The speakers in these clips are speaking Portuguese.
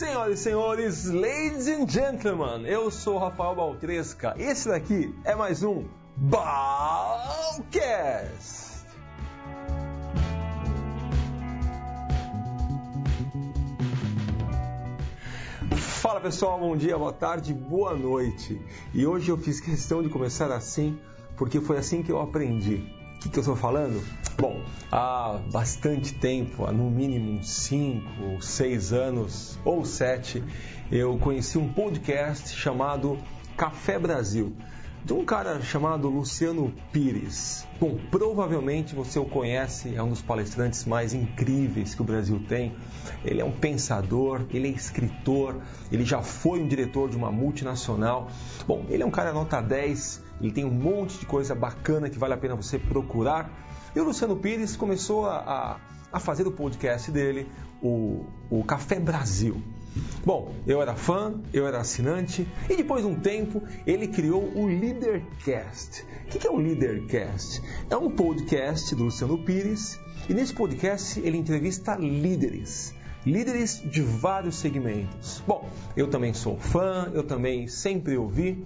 Senhoras e senhores, ladies and gentlemen, eu sou Rafael Baltresca. Esse daqui é mais um Balcast. Fala pessoal, bom dia, boa tarde, boa noite. E hoje eu fiz questão de começar assim, porque foi assim que eu aprendi. Que, que eu estou falando? Bom, há bastante tempo, há no mínimo 5, 6 anos ou 7, eu conheci um podcast chamado Café Brasil de um cara chamado Luciano Pires. Bom, provavelmente você o conhece, é um dos palestrantes mais incríveis que o Brasil tem. Ele é um pensador, ele é escritor, ele já foi um diretor de uma multinacional. Bom, ele é um cara nota 10, ele tem um monte de coisa bacana que vale a pena você procurar. E o Luciano Pires começou a, a, a fazer o podcast dele, o, o Café Brasil. Bom, eu era fã, eu era assinante e depois de um tempo ele criou o Leadercast. O que é o Leadercast? É um podcast do Luciano Pires e nesse podcast ele entrevista líderes líderes de vários segmentos. Bom, eu também sou fã, eu também sempre ouvi.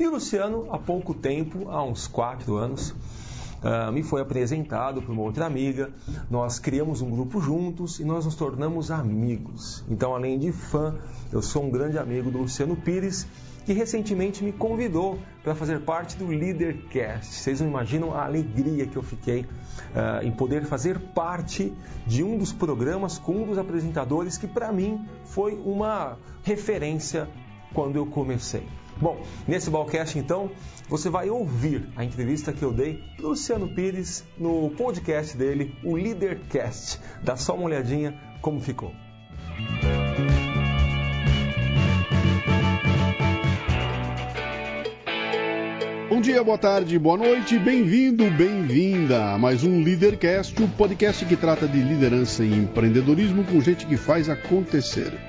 E o Luciano, há pouco tempo, há uns quatro anos, uh, me foi apresentado por uma outra amiga. Nós criamos um grupo juntos e nós nos tornamos amigos. Então, além de fã, eu sou um grande amigo do Luciano Pires, que recentemente me convidou para fazer parte do Leadercast. Vocês não imaginam a alegria que eu fiquei uh, em poder fazer parte de um dos programas com um dos apresentadores que, para mim, foi uma referência quando eu comecei. Bom, nesse Balcast então, você vai ouvir a entrevista que eu dei para Luciano Pires no podcast dele, o Leadercast. Dá só uma olhadinha como ficou. Bom dia, boa tarde, boa noite, bem-vindo, bem-vinda a mais um Leadercast, o um podcast que trata de liderança e empreendedorismo com gente que faz acontecer.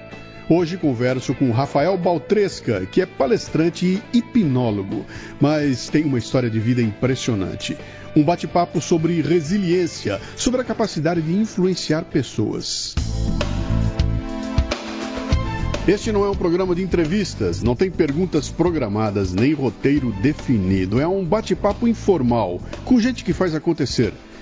Hoje converso com Rafael Baltresca, que é palestrante e hipnólogo, mas tem uma história de vida impressionante. Um bate-papo sobre resiliência, sobre a capacidade de influenciar pessoas. Este não é um programa de entrevistas, não tem perguntas programadas nem roteiro definido. É um bate-papo informal, com gente que faz acontecer,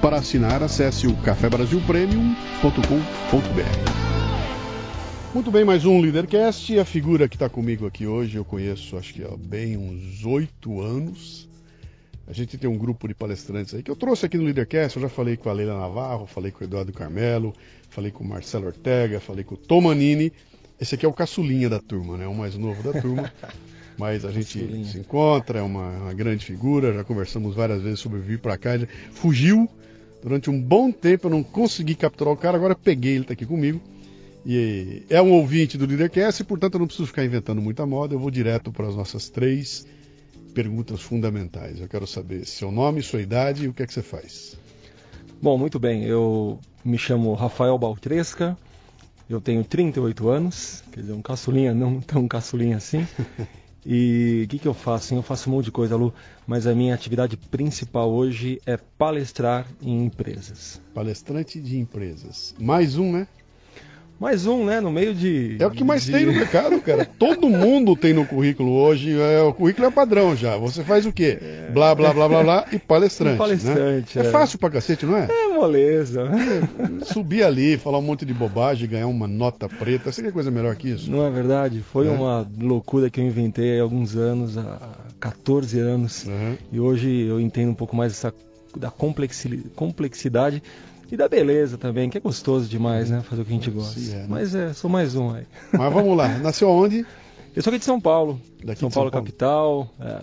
Para assinar, acesse o cafebrasilpremium.com.br. Muito bem, mais um Leadercast. A figura que está comigo aqui hoje eu conheço acho que há bem uns oito anos. A gente tem um grupo de palestrantes aí que eu trouxe aqui no Leadercast. Eu já falei com a Leila Navarro, falei com o Eduardo Carmelo, falei com o Marcelo Ortega, falei com o Tomanini. Esse aqui é o caçulinha da turma, né? O mais novo da turma. Mas a gente caçulinha. se encontra, é uma, uma, grande figura. Já conversamos várias vezes sobre vir para cá. Fugiu durante um bom tempo, eu não consegui capturar o cara. Agora peguei, ele está aqui comigo. E é um ouvinte do Leadercast, e, portanto eu não preciso ficar inventando muita moda, eu vou direto para as nossas três perguntas fundamentais. Eu quero saber seu nome, sua idade e o que é que você faz. Bom, muito bem. Eu me chamo Rafael Baltresca, eu tenho 38 anos, quer dizer, um caçulinha, não tão caçulinha assim. E o que, que eu faço? Eu faço um monte de coisa, Lu, mas a minha atividade principal hoje é palestrar em empresas. Palestrante de empresas. Mais um, né? Mais um, né? No meio de. É o que mais de... tem no mercado, cara. Todo mundo tem no currículo hoje. É, o currículo é padrão já. Você faz o quê? É... Blá, blá, blá, blá, blá e palestrante. Um palestrante. Né? É. é. fácil pra cacete, não é? É moleza. É, subir ali, falar um monte de bobagem, ganhar uma nota preta. Você quer coisa melhor que isso? Não é verdade? Foi é. uma loucura que eu inventei há alguns anos, há 14 anos. Uhum. E hoje eu entendo um pouco mais essa da complexidade e da beleza também, que é gostoso demais, né? Fazer o que a gente gosta. Sim, é, né? Mas é, sou mais um aí. Mas vamos lá, nasceu onde? Eu sou aqui de São Paulo. Daqui São, Paulo, São Paulo, capital. É,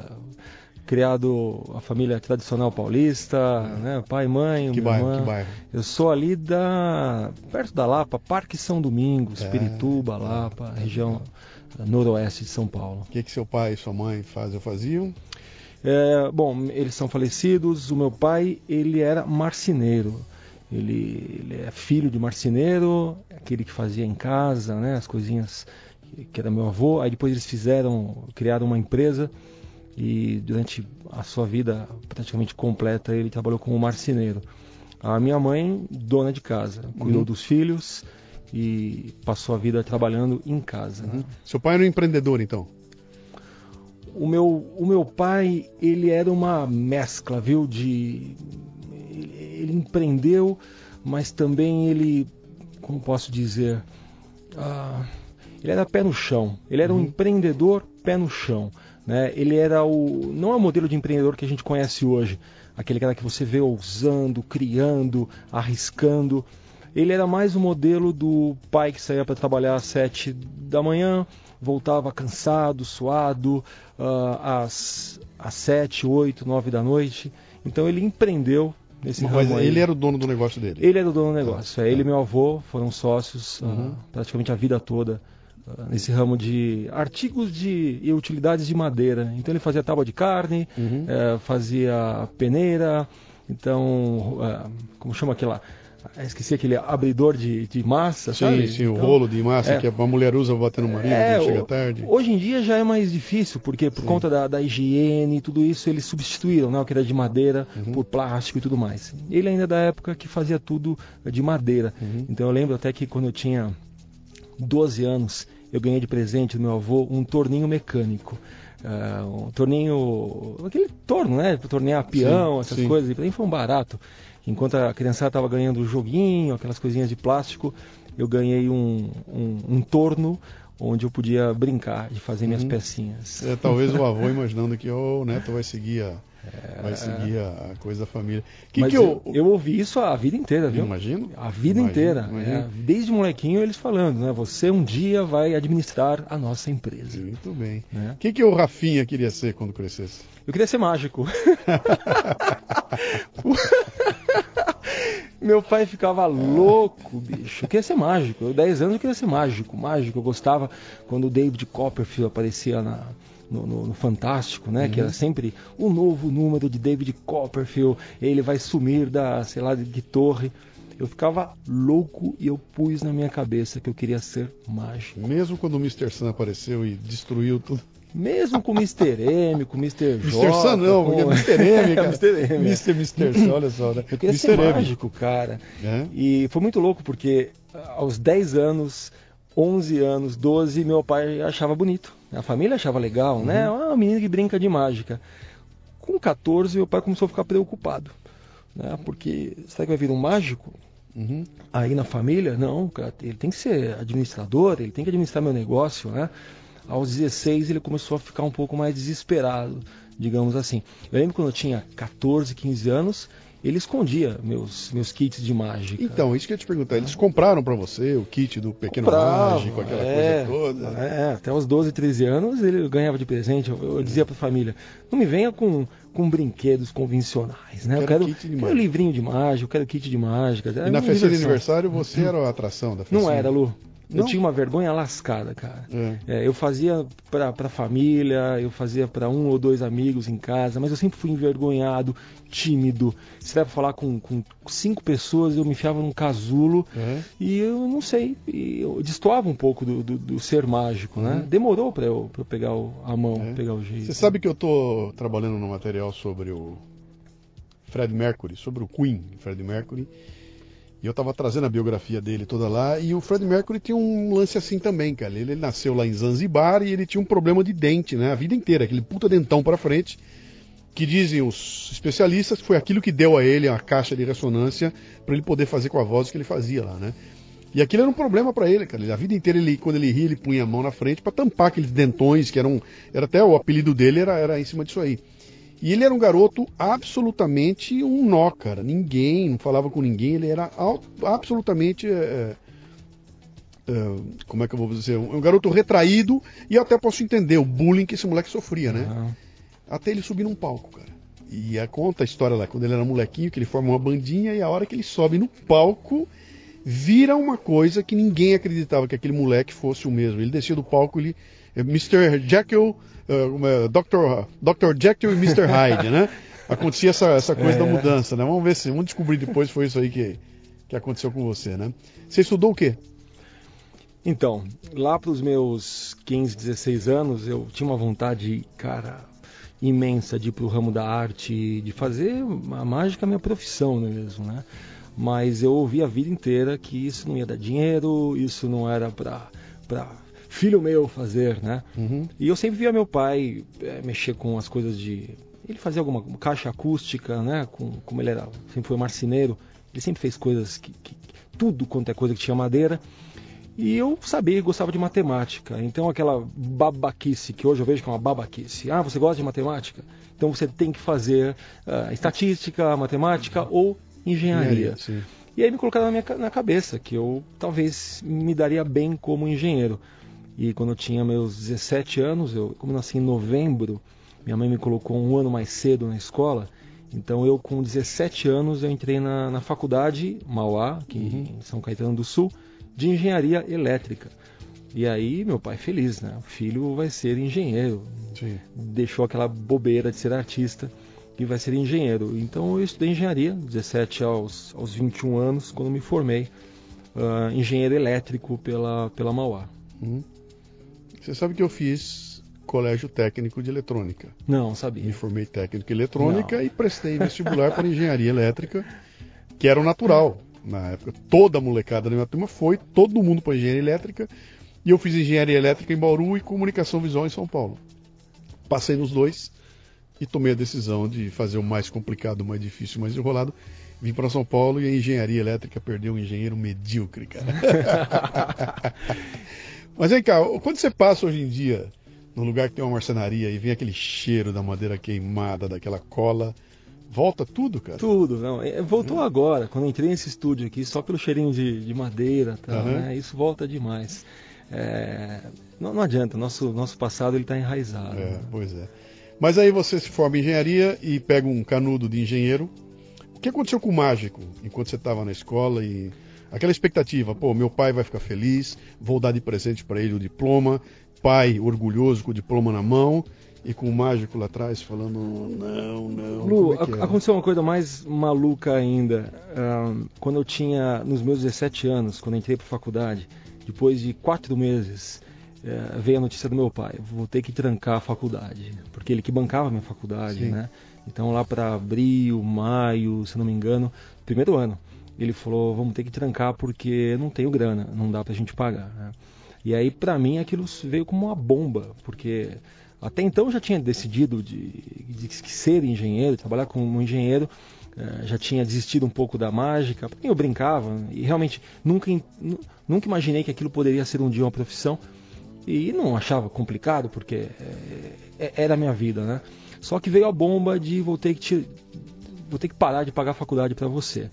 criado a família tradicional paulista, né? Pai, mãe, que bairro, irmã. que bairro? Eu sou ali da perto da Lapa, Parque São Domingos, É, Pirituba, Lapa, região noroeste de São Paulo. O que, que seu pai e sua mãe fazem ou faziam? É, bom, eles são falecidos. O meu pai, ele era marceneiro. Ele, ele é filho de marceneiro, aquele que fazia em casa, né, as coisinhas que- era meu avô. Aí depois eles fizeram, criaram uma empresa e durante a sua vida praticamente completa ele trabalhou como marceneiro. A minha mãe, dona de casa, cuidou Uhum. dos filhos e passou a vida trabalhando em casa. né? Seu pai era um empreendedor, então? O meu, o meu pai, ele era uma mescla, viu, de... Ele, empreendeu, mas também ele, como posso dizer, ah, ele era pé no chão. Ele era um empreendedor pé no chão. Né? Ele era o... não é o modelo de empreendedor que a gente conhece hoje. Aquele cara que você vê ousando, criando, arriscando. Ele era mais o modelo do pai que saía para trabalhar às sete da manhã, voltava cansado, suado, ah, às, às sete, oito, nove da noite. Então ele empreendeu nesse ramo aí. ele era o dono do negócio dele. Ele era o dono do negócio. É, ele e Tá. meu avô foram sócios Uhum. praticamente a vida toda ah, nesse ramo de artigos de, e utilidades de madeira. Então ele fazia tábua de carne, Uhum. eh, fazia peneira, então, ah, como chama? Ah, Esqueci aquele abridor de, de massa, Sim, sabe? sim, o Então, rolo de massa é. que a mulher usa pra bater no marido é, quando chega o- tarde. Hoje em dia já é mais difícil, porque por Sim. conta da, da higiene e tudo isso, eles substituíram né, o que era de madeira Uhum. por plástico e tudo mais. Ele ainda é da época que fazia tudo de madeira. Uhum. Então eu lembro até que quando eu tinha 12 anos, eu ganhei de presente do meu avô um torninho mecânico. Ah, um torninho. aquele torno, né? Tornear peão, Sim, essas sim. coisas. E pra mim foi um barato. Enquanto a criançada estava ganhando o joguinho, aquelas coisinhas de plástico, eu ganhei um, um, um torno onde eu podia brincar de fazer minhas Uhum. pecinhas. É, talvez o avô imaginando que "Ô, o neto vai seguir a, vai seguir a, a coisa da família. Que É. Mas que eu, eu, eu ouvi isso a vida inteira, viu? imagino? A vida Imagino, inteira. imagino. é. desde molequinho eles falando, né? Você um dia vai administrar a nossa empresa. Muito bem. né? O que, que o Rafinha queria ser quando crescesse? Eu queria ser mágico. Meu pai ficava louco, bicho. Eu queria ser mágico. Eu, 10 anos eu queria ser mágico. Mágico. Eu gostava quando o David Copperfield aparecia na, no, no- no Fantástico, né? Que era sempre o novo número de David Copperfield. Ele vai sumir da, sei lá, de, de torre. Eu ficava louco e eu pus na minha cabeça que eu queria ser mágico. Mesmo quando o Mr. Sun apareceu e destruiu tudo. Mesmo com o Mr. M, com o Mr. J. Mr. Sun não, com- porque é Mr. M, cara. Mr. M. Mr. Mr. Olha só, né? Eu queria Mr. ser M. mágico, cara. É? E foi muito louco porque aos 10 anos, 11 anos, 12, meu pai achava bonito. A família achava legal, né? Uhum. Ah, uma menina que brinca de mágica. Com 14, meu pai começou a ficar preocupado. Né? Porque será que vai vir um mágico? Uhum. Aí na família, não, cara, ele tem que ser administrador, ele tem que administrar meu negócio, né? Aos 16 ele começou a ficar um pouco mais desesperado, digamos assim. Eu lembro quando eu tinha 14, 15 anos, ele escondia meus, meus kits de mágica. Então, isso que eu ia te perguntar. Eles compraram pra você o kit do Pequeno Mágico, aquela é, coisa toda. É, até os 12, 13 anos ele ganhava de presente. Eu, eu dizia pra família: não me venha com, com brinquedos convencionais, né? Eu Quero quero, kit de quero mágica." livrinho de mágica, eu quero kit de mágica. E na festinha de aniversário você era a atração da festa? Não era, Lu. Eu Não? tinha uma vergonha lascada, cara. É. É, eu fazia pra, pra família, eu fazia pra um ou dois amigos em casa, mas eu sempre fui envergonhado, tímido. Se der pra falar com, com cinco pessoas, eu me enfiava num casulo É. e eu não sei, eu destoava um pouco do, do- do ser mágico, né? Uhum. Demorou pra eu, pra eu pegar o- a mão, É. pegar o jeito. Você sabe que eu tô trabalhando no material sobre o Fred Mercury, sobre o Queen, Fred Mercury. E eu tava trazendo a biografia dele toda lá. E o Fred Mercury tinha um lance assim também, cara. Ele, ele nasceu lá em Zanzibar e ele tinha um problema de dente, né? A vida inteira, aquele puta dentão pra frente. Que dizem os especialistas foi aquilo que deu a ele a caixa de ressonância para ele poder fazer com a voz que ele fazia lá, né? E aquilo era um problema para ele, cara. A vida inteira, ele, quando ele ria, ele punha a mão na frente para tampar aqueles dentões, que eram. Era até o apelido dele era, era em cima disso aí. E ele era um garoto absolutamente um nó, cara. Ninguém, não falava com ninguém, ele era absolutamente. é, é, como é que eu vou dizer? Um, um garoto retraído, e eu até posso entender o bullying que esse moleque sofria, né? Ah, até ele subir num palco, cara. E a, conta a história lá, quando ele era molequinho, que ele forma uma bandinha e a hora que ele sobe no palco, vira uma coisa que ninguém acreditava que aquele moleque fosse o mesmo. Ele descia do palco, ele. Mr. Jekyll, uh, Dr. Dr. Jekyll e Mr. Hyde, né? Acontecia essa, essa coisa é. da mudança, né? Vamos ver se. Vamos descobrir depois se foi isso aí que, que aconteceu com você, né? Você estudou o quê? Então, lá para os meus 15, 16 anos, eu tinha uma vontade, cara, imensa de ir para o ramo da arte, de fazer a mágica minha profissão mesmo, né? Mas eu ouvi a vida inteira que isso não ia dar dinheiro, isso não era para filho meu fazer, né? Uhum. E eu sempre via meu pai é, mexer com as coisas de ele fazia alguma caixa acústica, né? Com, como ele era, sempre foi marceneiro, ele sempre fez coisas que, que tudo quanto é coisa que tinha madeira. E eu sabia gostava de matemática. Então aquela babaquice que hoje eu vejo que é uma babaquice. Ah, você gosta de matemática? Então você tem que fazer uh, estatística, matemática ou engenharia. e aí me colocaram na, minha, na cabeça que eu talvez me daria bem como engenheiro. E quando eu tinha meus 17 anos, eu, como eu nasci em novembro, minha mãe me colocou um ano mais cedo na escola. Então eu com 17 anos eu entrei na, na faculdade Mauá, aqui uhum. em São Caetano do Sul de engenharia elétrica. E aí meu pai feliz, né? O filho vai ser engenheiro. Sim. Deixou aquela bobeira de ser artista e vai ser engenheiro. Então eu estudei engenharia, 17 aos, aos 21 anos, quando me formei uh, engenheiro elétrico pela, pela Mauá. Hum. Você sabe que eu fiz colégio técnico de eletrônica. Não, sabia. Me formei técnico em eletrônica Não. e prestei vestibular para engenharia elétrica, que era o natural na época. Toda a molecada da minha turma foi, todo mundo para engenharia elétrica. E eu fiz engenharia elétrica em Bauru e comunicação visual em São Paulo. Passei nos dois e tomei a decisão de fazer o mais complicado, o mais difícil, o mais enrolado. Vim para São Paulo e a engenharia elétrica perdeu um engenheiro medíocre, cara. Mas vem cá, quando você passa hoje em dia num lugar que tem uma marcenaria e vem aquele cheiro da madeira queimada, daquela cola, Volta tudo, cara? Tudo, não. É, voltou uhum. agora, quando entrei nesse estúdio aqui, só pelo cheirinho de, de madeira, tá, uhum. né? Isso volta demais. É, não, não, adianta, nosso, nosso passado ele está enraizado. É, né? Pois é. Mas aí você se forma em engenharia e pega um canudo de engenheiro. O que aconteceu com o mágico enquanto você estava na escola e aquela expectativa, pô, meu pai vai ficar feliz, vou dar de presente para ele o diploma, pai orgulhoso com o diploma na mão e com o mágico lá atrás falando não, não. Lu, é é? aconteceu uma coisa mais maluca ainda. Um, quando eu tinha, nos meus 17 anos, quando entrei para faculdade, depois de quatro meses, uh, veio a notícia do meu pai: vou ter que trancar a faculdade, porque ele que bancava a minha faculdade, Sim. né? Então lá para abril, maio, se não me engano, primeiro ano, ele falou: vamos ter que trancar porque não tenho grana, não dá para a gente pagar. Né? E aí para mim aquilo veio como uma bomba, porque até então eu já tinha decidido de, de, ser engenheiro, trabalhar como engenheiro, uh, já tinha desistido um pouco da mágica, porque eu brincava e realmente nunca, nunca imaginei que aquilo poderia ser um dia uma profissão e não achava complicado porque é, é, era a minha vida, né? Só que veio a bomba de vou ter que, te, vou ter que parar de pagar a faculdade para você.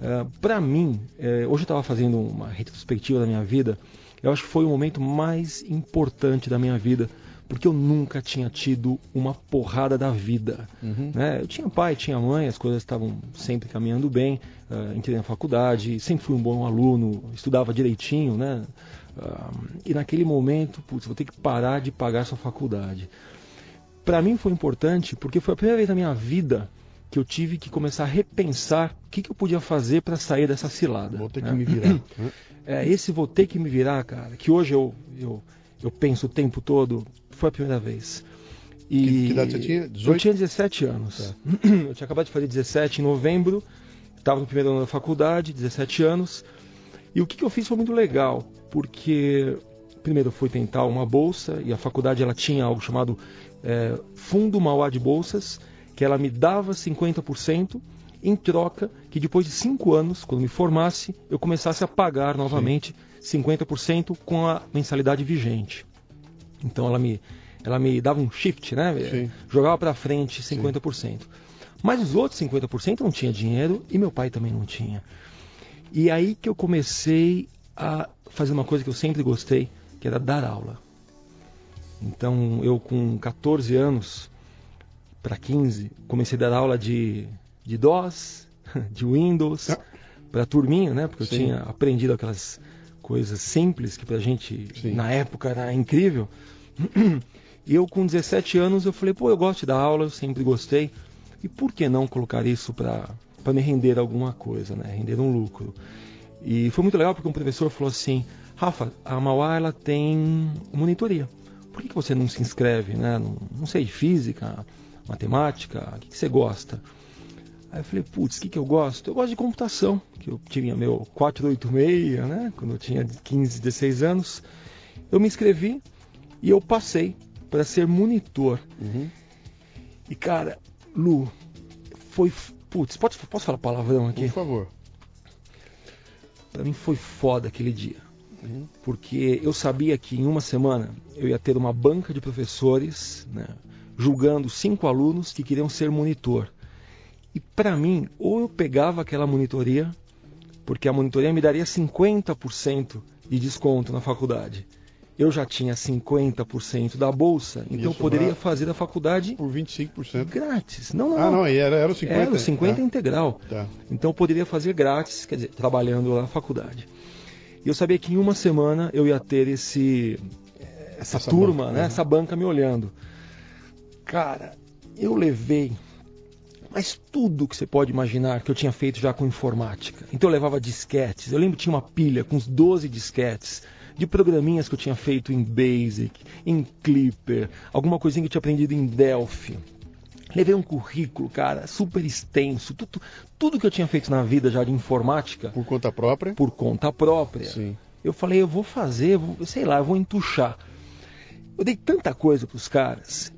Uh, eh, para mim, uh, hoje eu estava fazendo uma retrospectiva da minha vida, eu acho que foi o momento mais importante da minha vida porque eu nunca tinha tido uma porrada da vida. Uhum. Né? Eu tinha pai, tinha mãe, as coisas estavam sempre caminhando bem, uh, entrei na faculdade, sempre fui um bom aluno, estudava direitinho, né? Uh, e naquele momento, putz, vou ter que parar de pagar essa faculdade. Para mim foi importante porque foi a primeira vez na minha vida que eu tive que começar a repensar o que, que eu podia fazer para sair dessa cilada. Vou ter né? que me virar. É, esse vou ter que me virar, cara, que hoje eu, eu, eu penso o tempo todo, foi a primeira vez. E que, que idade você tinha? 18? Eu tinha 17 anos. Tá. Eu tinha acabado de fazer 17 em novembro, estava no primeiro ano da faculdade, 17 anos. E o que, que eu fiz foi muito legal, porque primeiro eu fui tentar uma bolsa e a faculdade ela tinha algo chamado é, Fundo Mauá de Bolsas, que ela me dava 50% em troca que depois de cinco anos, quando me formasse, eu começasse a pagar novamente Sim. 50% com a mensalidade vigente. Então ela me, ela me dava um shift, né? Sim. Jogava para frente 50%. Sim. Mas os outros 50% não tinha dinheiro e meu pai também não tinha. E aí que eu comecei a fazer uma coisa que eu sempre gostei, que era dar aula. Então eu com 14 anos para 15, comecei a dar aula de, de DOS, de Windows, Ah. para turminha, né? Porque Sim. eu tinha aprendido aquelas coisas simples que pra gente Sim. na época era incrível. E eu com 17 anos eu falei, pô, eu gosto de dar aula, eu sempre gostei. E por que não colocar isso para me render alguma coisa, né? Render um lucro. E foi muito legal porque um professor falou assim, Rafa, a Mauá ela tem monitoria. Por que, que você não se inscreve, né? Não, não sei de física, matemática, o que, que você gosta? Aí eu falei, putz, o que, que eu gosto? Eu gosto de computação, que eu tinha meu 486, né? Quando eu tinha 15, 16 anos. Eu me inscrevi e eu passei para ser monitor. Uhum. E cara, Lu, foi. Putz, pode, posso falar palavrão aqui? Por favor. Pra mim foi foda aquele dia. Uhum. Porque eu sabia que em uma semana eu ia ter uma banca de professores né, julgando cinco alunos que queriam ser monitor. E para mim, ou eu pegava aquela monitoria, porque a monitoria me daria 50% de desconto na faculdade. Eu já tinha 50% da bolsa, então eu poderia fazer a faculdade Por 25%. grátis. Não, não, Ah, não, era, era o 50%. Era o 50 integral. Tá. Então eu poderia fazer grátis, quer dizer, trabalhando lá na faculdade. E eu sabia que em uma semana eu ia ter esse essa, Essa turma, banca, né, uhum. essa banca me olhando. Cara, eu levei mas tudo que você pode imaginar que eu tinha feito já com informática. Então eu levava disquetes. Eu lembro que tinha uma pilha com uns 12 disquetes de programinhas que eu tinha feito em Basic, em Clipper, alguma coisinha que eu tinha aprendido em Delphi. Levei um currículo, cara, super extenso, tudo, tudo que eu tinha feito na vida já de informática Por conta própria? por conta própria. Sim. Eu falei, eu vou fazer, eu vou- sei lá, eu vou entuchar. Eu dei tanta coisa pros caras.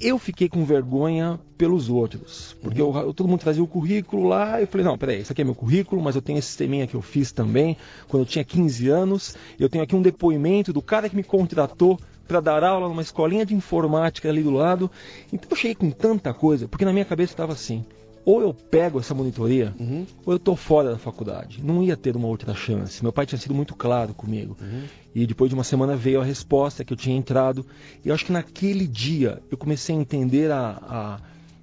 Eu fiquei com vergonha pelos outros. Porque eu- todo mundo trazia o currículo lá. Eu falei, não, peraí, isso aqui é meu currículo, mas eu tenho esse sisteminha que eu fiz também quando eu tinha 15 anos. Eu tenho aqui um depoimento do cara que me contratou para dar aula numa escolinha de informática ali do lado. Então eu cheguei com tanta coisa, porque na minha cabeça estava assim: ou eu pego essa monitoria, Uhum. ou eu tô fora da faculdade. Não ia ter uma outra chance. Meu pai tinha sido muito claro comigo. E depois de uma semana veio a resposta que eu tinha entrado. E eu acho que naquele dia eu comecei a entender a,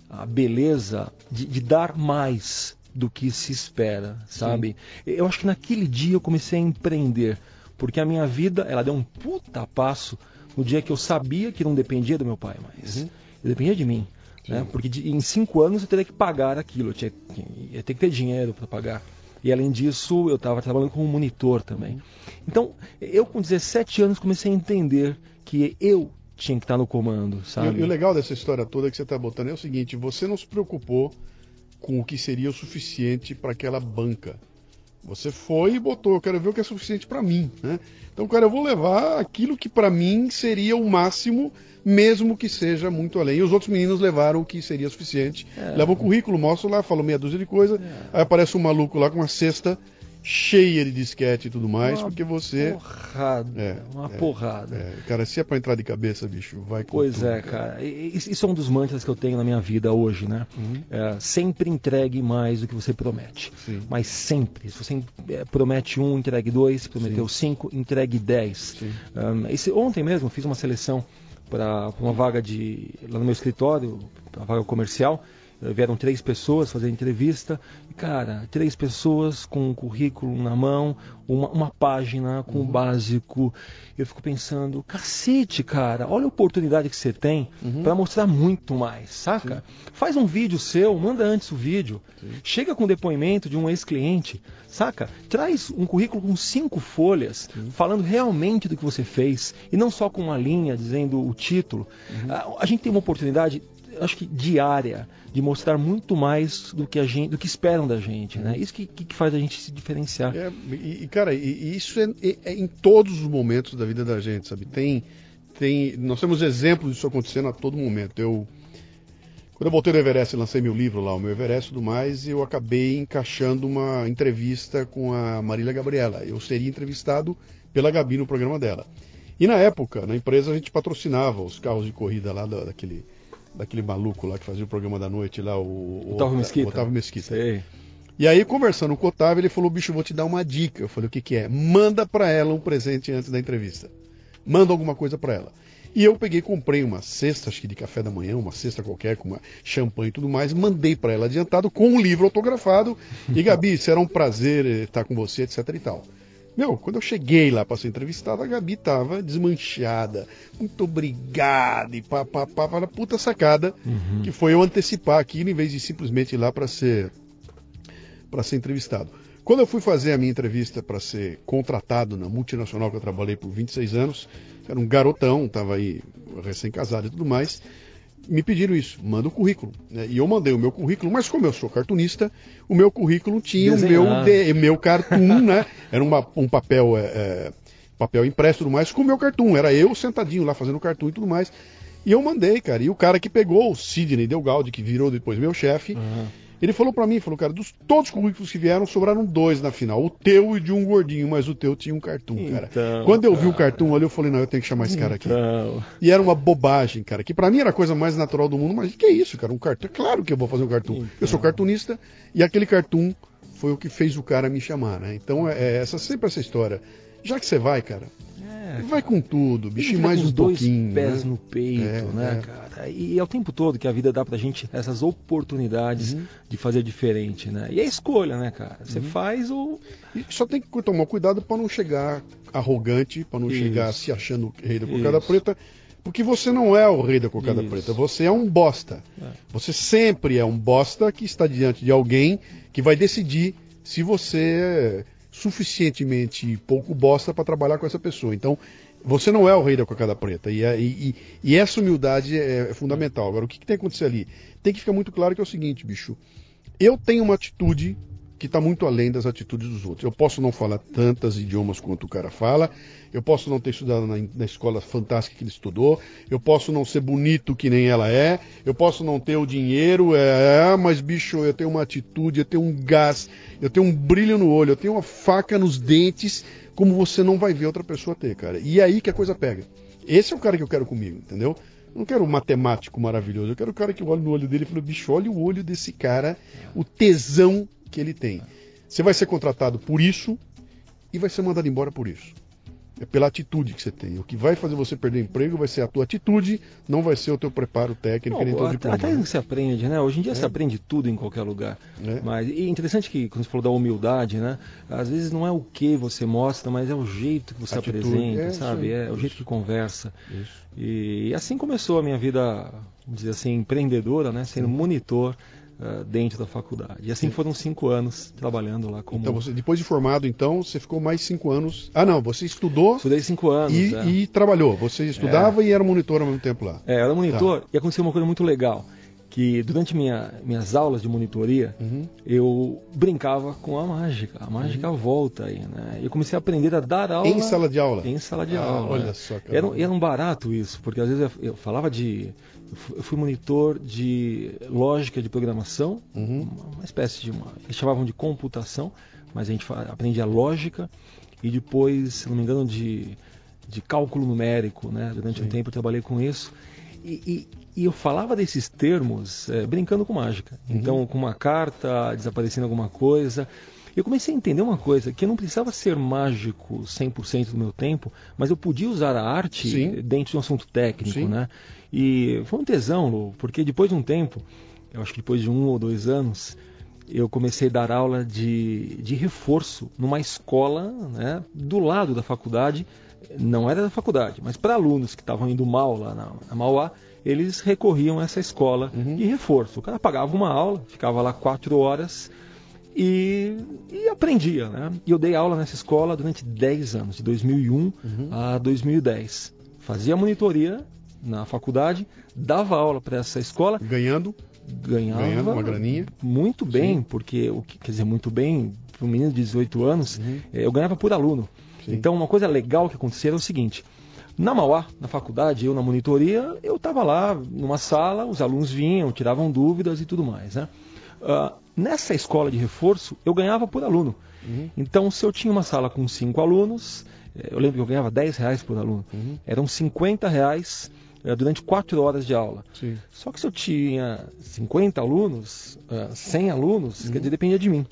a, a beleza de, de dar mais do que se espera, sabe? Eu acho que naquele dia eu comecei a empreender. Porque a minha vida, ela deu um puta passo no dia que eu sabia que não dependia do meu pai mais. Uhum. Dependia de mim. Né? Porque de- em cinco anos eu teria que pagar aquilo, eu tinha, ia ter que ter dinheiro para pagar. E além disso, eu estava trabalhando como monitor também. Então, eu com 17 anos comecei a entender que eu tinha que estar no comando, E, sabe? o- e o legal dessa história toda que você está botando é o seguinte: você não se preocupou com o que seria o suficiente para aquela banca. Você foi e botou, eu quero ver o que é suficiente para mim, né? Então, cara, eu vou levar aquilo que para mim seria o máximo, mesmo que seja muito além. E os outros meninos levaram o que seria suficiente. É. Levam o currículo, mostram lá, falam meia dúzia de coisa. Aí aparece um maluco lá com uma cesta cheia de disquete e tudo mais, Uma porque você. Porrada, É, uma é, porrada. É, cara, se é pra entrar de cabeça, bicho, vai com Pois tudo, é, cara. E- Isso é um dos mantras que eu tenho na minha vida hoje, né? Uhum. É, sempre entregue mais do que você promete. Sim. Mas sempre. Se você é, promete um, entregue dois. Se prometeu cinco, entregue dez. Sim. Um, esse, ontem mesmo eu fiz uma seleção para uma vaga de lá no meu escritório, uma vaga comercial. Eh, Vieram três pessoas fazer entrevista. E, cara, três pessoas com um currículo na mão, uma, uma página com o básico. Eu fico pensando, cacete, cara, olha a oportunidade que você tem para mostrar muito mais, saca? Faz um vídeo seu, manda antes o vídeo. Chega com depoimento de um ex-cliente, saca? Traz um currículo com cinco folhas, falando realmente do que você fez, e não só com uma linha dizendo o título. A, a gente tem uma oportunidade, acho que diária, de mostrar muito mais do que a gente, do que esperam da gente, né? Isso que, que faz a gente se diferenciar. É, e, cara, e, isso é, é- é em todos os momentos da vida da gente, sabe? Tem, tem, nós temos exemplos disso acontecendo a todo momento. Eu, quando eu voltei do Everest, lancei meu livro lá, o meu Everest e tudo mais, eu acabei encaixando uma entrevista com a Marília Gabriela. Eu seria entrevistado pela Gabi no programa dela. E na época, na empresa, a gente patrocinava os carros de corrida lá da- daquele, daquele maluco lá que fazia o programa da noite lá, o, Otávio Mesquita. o Otávio Mesquita. Sei. E aí, conversando com o Otávio, ele falou: bicho, vou te dar uma dica. Eu falei: o que, que é? Manda pra ela um presente antes da entrevista. Manda alguma coisa pra ela. E eu peguei, comprei uma cesta, acho que de café da manhã, uma cesta qualquer, com uma champanhe e tudo mais, mandei para ela adiantado com um livro autografado. E Gabi, será um prazer estar com você, etc e tal. Meu, quando eu cheguei lá para ser entrevistada, a Gabi tava desmanchada. Muito obrigada e pá, pá, pá, pá, puta sacada, uhum. que foi eu antecipar aquilo em vez de simplesmente ir lá para ser para ser entrevistado. Quando eu fui fazer a minha entrevista para ser contratado na multinacional que eu trabalhei por 26 anos, era um garotão, estava aí recém-casado e tudo mais, me pediram isso, manda o currículo. Né? E eu mandei o meu currículo, mas como eu sou cartunista, o meu currículo tinha o meu, de, meu cartoon, né? Era uma, um papel, é, é, papel impresso e tudo mais, com o meu cartoon. Era eu sentadinho lá fazendo cartoon e tudo mais. E eu mandei, cara. E o cara que pegou, o Sidney Delgaldi, que virou depois meu chefe, uhum. Ele falou para mim, falou, cara, dos todos os currículos que vieram, sobraram dois na final. O teu e de um gordinho, mas o teu tinha um cartoon, cara. Então, Quando eu vi o cartoon ali, eu falei, não, eu tenho que chamar esse cara aqui. Então... E era uma bobagem, cara, que para mim era a coisa mais natural do mundo, mas que é isso, cara? Um cartoon. É claro que eu vou fazer um cartoon. Então... Eu sou então. cartunista e aquele cartoon foi o que fez o cara me chamar, né? Então é, é essa sempre essa história. Já que você vai, cara, é, vai com tudo, bicho, mais um dois pouquinho. pés né? no peito, é, né, é. cara? E é o tempo todo que a vida dá pra gente essas oportunidades uhum. de fazer diferente, né? E é escolha, né, cara? Você uhum. faz ou. E só tem que tomar cuidado para não chegar arrogante, para não Isso. chegar se achando rei da cocada preta. Porque você não é o rei da cocada Isso. preta, você é um bosta. É. Você sempre é um bosta que está diante de alguém que vai decidir se você suficientemente pouco bosta para trabalhar com essa pessoa. Então, você não é o rei da cocada preta. E, e, e essa humildade é, é, fundamental. Agora, o que, que tem que acontecer ali? Tem que ficar muito claro que é o seguinte, bicho. Eu tenho uma atitude que está muito além das atitudes dos outros. Eu posso não falar tantos idiomas quanto o cara fala, eu posso não ter estudado na, na, escola fantástica que ele estudou, eu posso não ser bonito que nem ela é, eu posso não ter o dinheiro, é, mas bicho, eu tenho uma atitude, eu tenho um gás, eu tenho um brilho no olho, eu tenho uma faca nos dentes, como você não vai ver outra pessoa ter, cara. E é aí que a coisa pega. Esse é o cara que eu quero comigo, entendeu? Eu não quero um matemático maravilhoso, eu quero o cara que olha no olho dele e fala, bicho, olha o olho desse cara, o tesão que ele tem. Você vai ser contratado por isso e vai ser mandado embora por isso. É pela atitude que você tem. O que vai fazer você perder emprego vai ser a tua atitude, não vai ser o teu preparo técnico não, nem teu diploma. Até se aprende, né? Hoje em dia é. se aprende tudo em qualquer lugar. É. Mas e interessante que quando você falou da humildade, né? Às vezes não é o que você mostra, mas é o jeito que você atitude. apresenta, é, sabe? É, o jeito que conversa. E, e, assim começou a minha vida, vamos dizer assim, empreendedora, né? Sendo monitor uh, dentro da faculdade. E assim foram cinco anos trabalhando lá como. Então, você, depois de formado, então, você ficou mais cinco anos. Ah, não, você estudou. Estudei cinco anos. E, é. e trabalhou. Você estudava é. e era monitor ao mesmo tempo lá. É, era monitor tá. e aconteceu uma coisa muito legal que durante minha, minhas aulas de monitoria uhum. eu brincava com a mágica. A mágica uhum. volta aí, né? Eu comecei a aprender a dar aula em sala de aula. Em sala de ah, aula. Olha né? só. Cara. Era, era um barato isso, porque às vezes eu, eu falava de eu fui monitor de lógica de programação, uhum. uma espécie de uma. Eles chamavam de computação, mas a gente aprendia lógica e depois, se não me engano, de, de cálculo numérico, né? Durante Sim. um tempo eu trabalhei com isso. E, e, e eu falava desses termos é, brincando com mágica. Uhum. Então, com uma carta, desaparecendo alguma coisa. Eu comecei a entender uma coisa, que eu não precisava ser mágico 100% do meu tempo, mas eu podia usar a arte Sim. dentro de um assunto técnico, Sim. né? E foi um tesão, Lu, porque depois de um tempo, eu acho que depois de um ou dois anos, eu comecei a dar aula de, de reforço numa escola né, do lado da faculdade. Não era da faculdade, mas para alunos que estavam indo mal lá na, na Mauá, eles recorriam a essa escola uhum. de reforço. O cara pagava uma aula, ficava lá quatro horas e, e aprendia. Né? E eu dei aula nessa escola durante 10 anos, de 2001 uhum. a 2010. Fazia monitoria na faculdade, dava aula para essa escola. Ganhando? Ganhava Ganhando uma graninha. Muito bem, Sim. porque, o que quer dizer, muito bem, para um menino de 18 anos, uhum. eu ganhava por aluno. Sim. Então, uma coisa legal que acontecia era o seguinte: na Mauá, na faculdade, eu na monitoria, eu estava lá numa sala, os alunos vinham, tiravam dúvidas e tudo mais. Né? Uh, nessa escola de reforço, eu ganhava por aluno. Uhum. Então, se eu tinha uma sala com cinco alunos, eh, eu lembro que eu ganhava 10 reais por aluno. Uhum. Eram 50 reais durante quatro horas de aula. Sim. Só que se eu tinha 50 alunos, uh, 100 alunos, uhum. quer dizer, dependia de mim.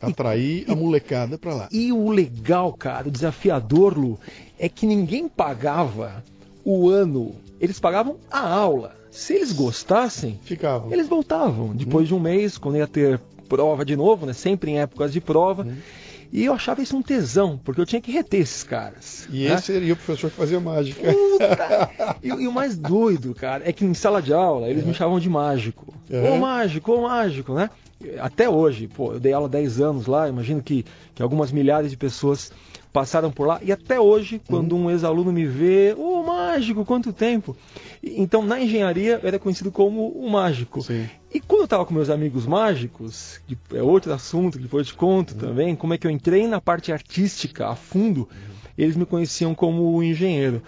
Atrair e, a molecada para lá. E o legal, cara, o desafiador, Lu, é que ninguém pagava o ano. Eles pagavam a aula. Se eles gostassem, Ficavam. eles voltavam. Depois hum. de um mês, quando ia ter prova de novo, né? Sempre em épocas de prova. Hum. E eu achava isso um tesão, porque eu tinha que reter esses caras. E né? esse seria o professor que fazia mágica. Puta! e, e, o mais doido, cara, é que em sala de aula eles é. me chamavam de mágico. É. Ô mágico, ô mágico, né? Até hoje, pô, eu dei aula 10 anos lá, imagino que, que algumas milhares de pessoas passaram por lá. E até hoje, quando uhum. um ex-aluno me vê, ô oh, mágico, quanto tempo! Então, na engenharia, eu era conhecido como o mágico. Sim. E quando eu estava com meus amigos mágicos, que é outro assunto que depois eu te conto uhum. também, como é que eu entrei na parte artística a fundo, uhum. eles me conheciam como engenheiro.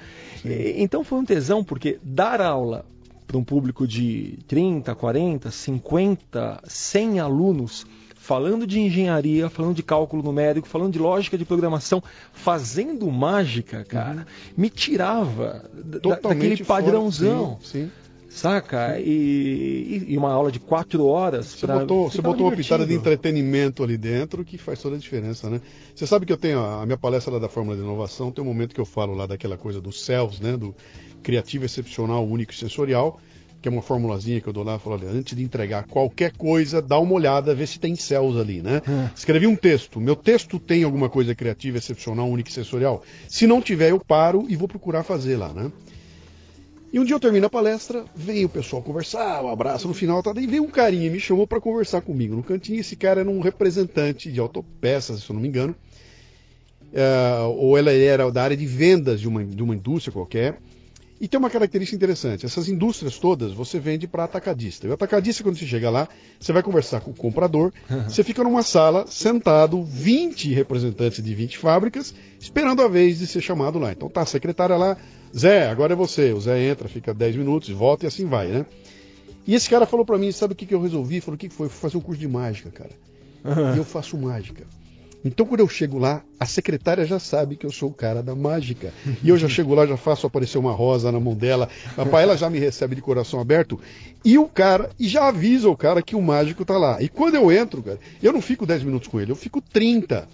E, então foi um tesão, porque dar aula para um público de 30, 40, 50, 100 alunos falando de engenharia, falando de cálculo numérico, falando de lógica de programação, fazendo mágica, cara, uhum. me tirava da, daquele padrãozão. Sim, sim. Saca? E, e, uma aula de quatro horas. Você botou, você botou uma pitada de entretenimento ali dentro que faz toda a diferença, né? Você sabe que eu tenho a, a minha palestra lá da Fórmula de Inovação, tem um momento que eu falo lá daquela coisa do CELS, né? Do criativo, excepcional, único e sensorial que é uma formulazinha que eu dou lá, falo, olha, antes de entregar qualquer coisa, dá uma olhada, vê se tem céus ali, né? Hum. Escrevi um texto. Meu texto tem alguma coisa criativa, excepcional, única e sensorial? Se não tiver, eu paro e vou procurar fazer lá, né? E um dia eu termino a palestra, vem o pessoal conversar, um abraço no final, tá? Daí veio um carinha e me chamou para conversar comigo no cantinho. Esse cara era um representante de autopeças, se eu não me engano. Uh, ou ela era da área de vendas de uma, de uma indústria qualquer. E tem uma característica interessante: essas indústrias todas você vende para atacadista. E o atacadista, quando você chega lá, você vai conversar com o comprador, você fica numa sala, sentado, 20 representantes de 20 fábricas, esperando a vez de ser chamado lá. Então tá, a secretária lá, Zé, agora é você. O Zé entra, fica 10 minutos, volta e assim vai, né? E esse cara falou para mim: sabe o que, que eu resolvi? Falou: o que, foi? Eu fui fazer um curso de mágica, cara. E eu faço mágica. Então, quando eu chego lá, a secretária já sabe que eu sou o cara da mágica. E eu já chego lá, já faço aparecer uma rosa na mão dela. Papai, ela já me recebe de coração aberto. E o cara, e já avisa o cara que o mágico tá lá. E quando eu entro, cara, eu não fico 10 minutos com ele, eu fico 30.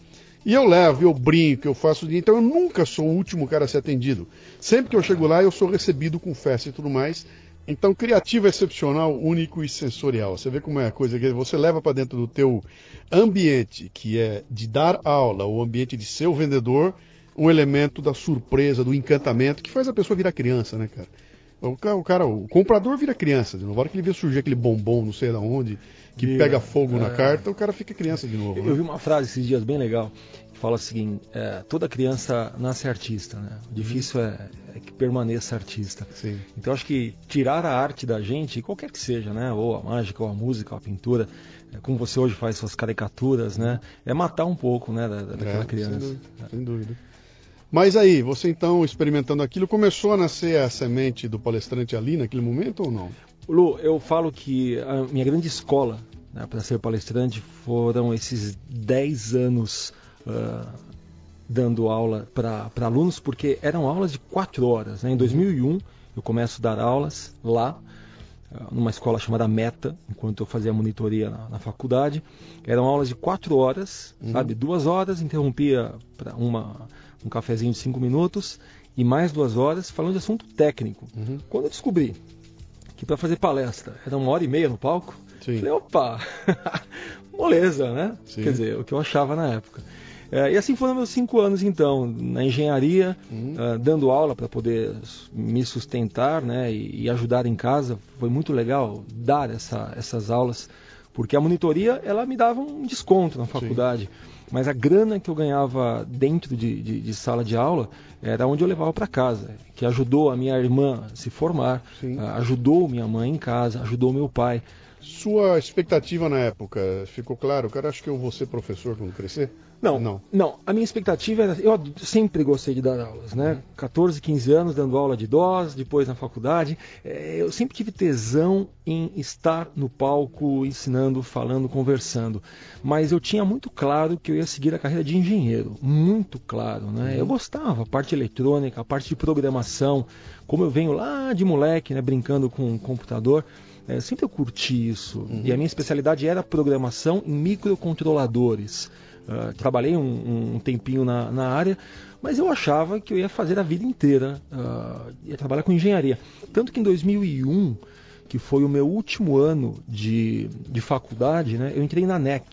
E eu levo, eu brinco, eu faço. Então eu nunca sou o último cara a ser atendido. Sempre que eu chego lá, eu sou recebido com festa e tudo mais. Então, criativo, excepcional, único e sensorial. Você vê como é a coisa que você leva para dentro do teu ambiente, que é de dar aula, o ambiente de ser o vendedor, um elemento da surpresa, do encantamento, que faz a pessoa virar criança, né, cara? O cara, o, cara, o comprador vira criança de novo. A hora que ele vê surgir aquele bombom, não sei de onde, que Vira, pega fogo é... na carta, o cara fica criança de novo. Eu, né? eu vi uma frase esses dias bem legal fala o seguinte: é, toda criança nasce artista, né? O difícil é, é que permaneça artista. Sim. Então acho que tirar a arte da gente, qualquer que seja, né? Ou a mágica, ou a música, ou a pintura, é, como você hoje faz suas caricaturas, né? É matar um pouco, né? Da, daquela é, criança. Sem dúvida, sem dúvida. Mas aí, você então experimentando aquilo, começou a nascer a semente do palestrante ali naquele momento ou não? Lu, eu falo que a minha grande escola né, para ser palestrante foram esses 10 anos uh, dando aula para alunos, porque eram aulas de quatro horas. Né? Em 2001 eu começo a dar aulas lá, uh, numa escola chamada Meta, enquanto eu fazia monitoria na, na faculdade. Eram aulas de quatro horas, uhum. sabe? Duas horas, interrompia para uma um cafezinho de cinco minutos e mais duas horas falando de assunto técnico. Uhum. Quando eu descobri que para fazer palestra era uma hora e meia no palco, Sim. falei, opa, moleza, né? Sim. Quer dizer, o que eu achava na época. É, e assim foram meus cinco anos, então, na engenharia, uhum. uh, dando aula para poder me sustentar né, e, e, ajudar em casa. Foi muito legal dar essa, essas aulas, porque a monitoria ela me dava um desconto na faculdade. Sim. Mas a grana que eu ganhava dentro de, de, de sala de aula era onde eu levava para casa, que ajudou a minha irmã a se formar, uh, ajudou minha mãe em casa, ajudou meu pai. Sua expectativa na época, ficou claro? Cara, acho que eu vou ser professor quando crescer? Não, não. Não, a minha expectativa era. Eu sempre gostei de dar aulas, né? 14, 15 anos dando aula de DOS, depois na faculdade. É, eu sempre tive tesão em estar no palco, ensinando, falando, conversando. Mas eu tinha muito claro que eu ia seguir a carreira de engenheiro. Muito claro, né? Uhum. Eu gostava, a parte eletrônica, a parte de programação. Como eu venho lá de moleque, né, brincando com o computador. É, sempre eu curti isso. Uhum. E a minha especialidade era programação em microcontroladores. Uh, trabalhei um, um tempinho na, na, área, mas eu achava que eu ia fazer a vida inteira, uh, ia trabalhar com engenharia. Tanto que em 2001, que foi o meu último ano de, de faculdade, né, eu entrei na NEC.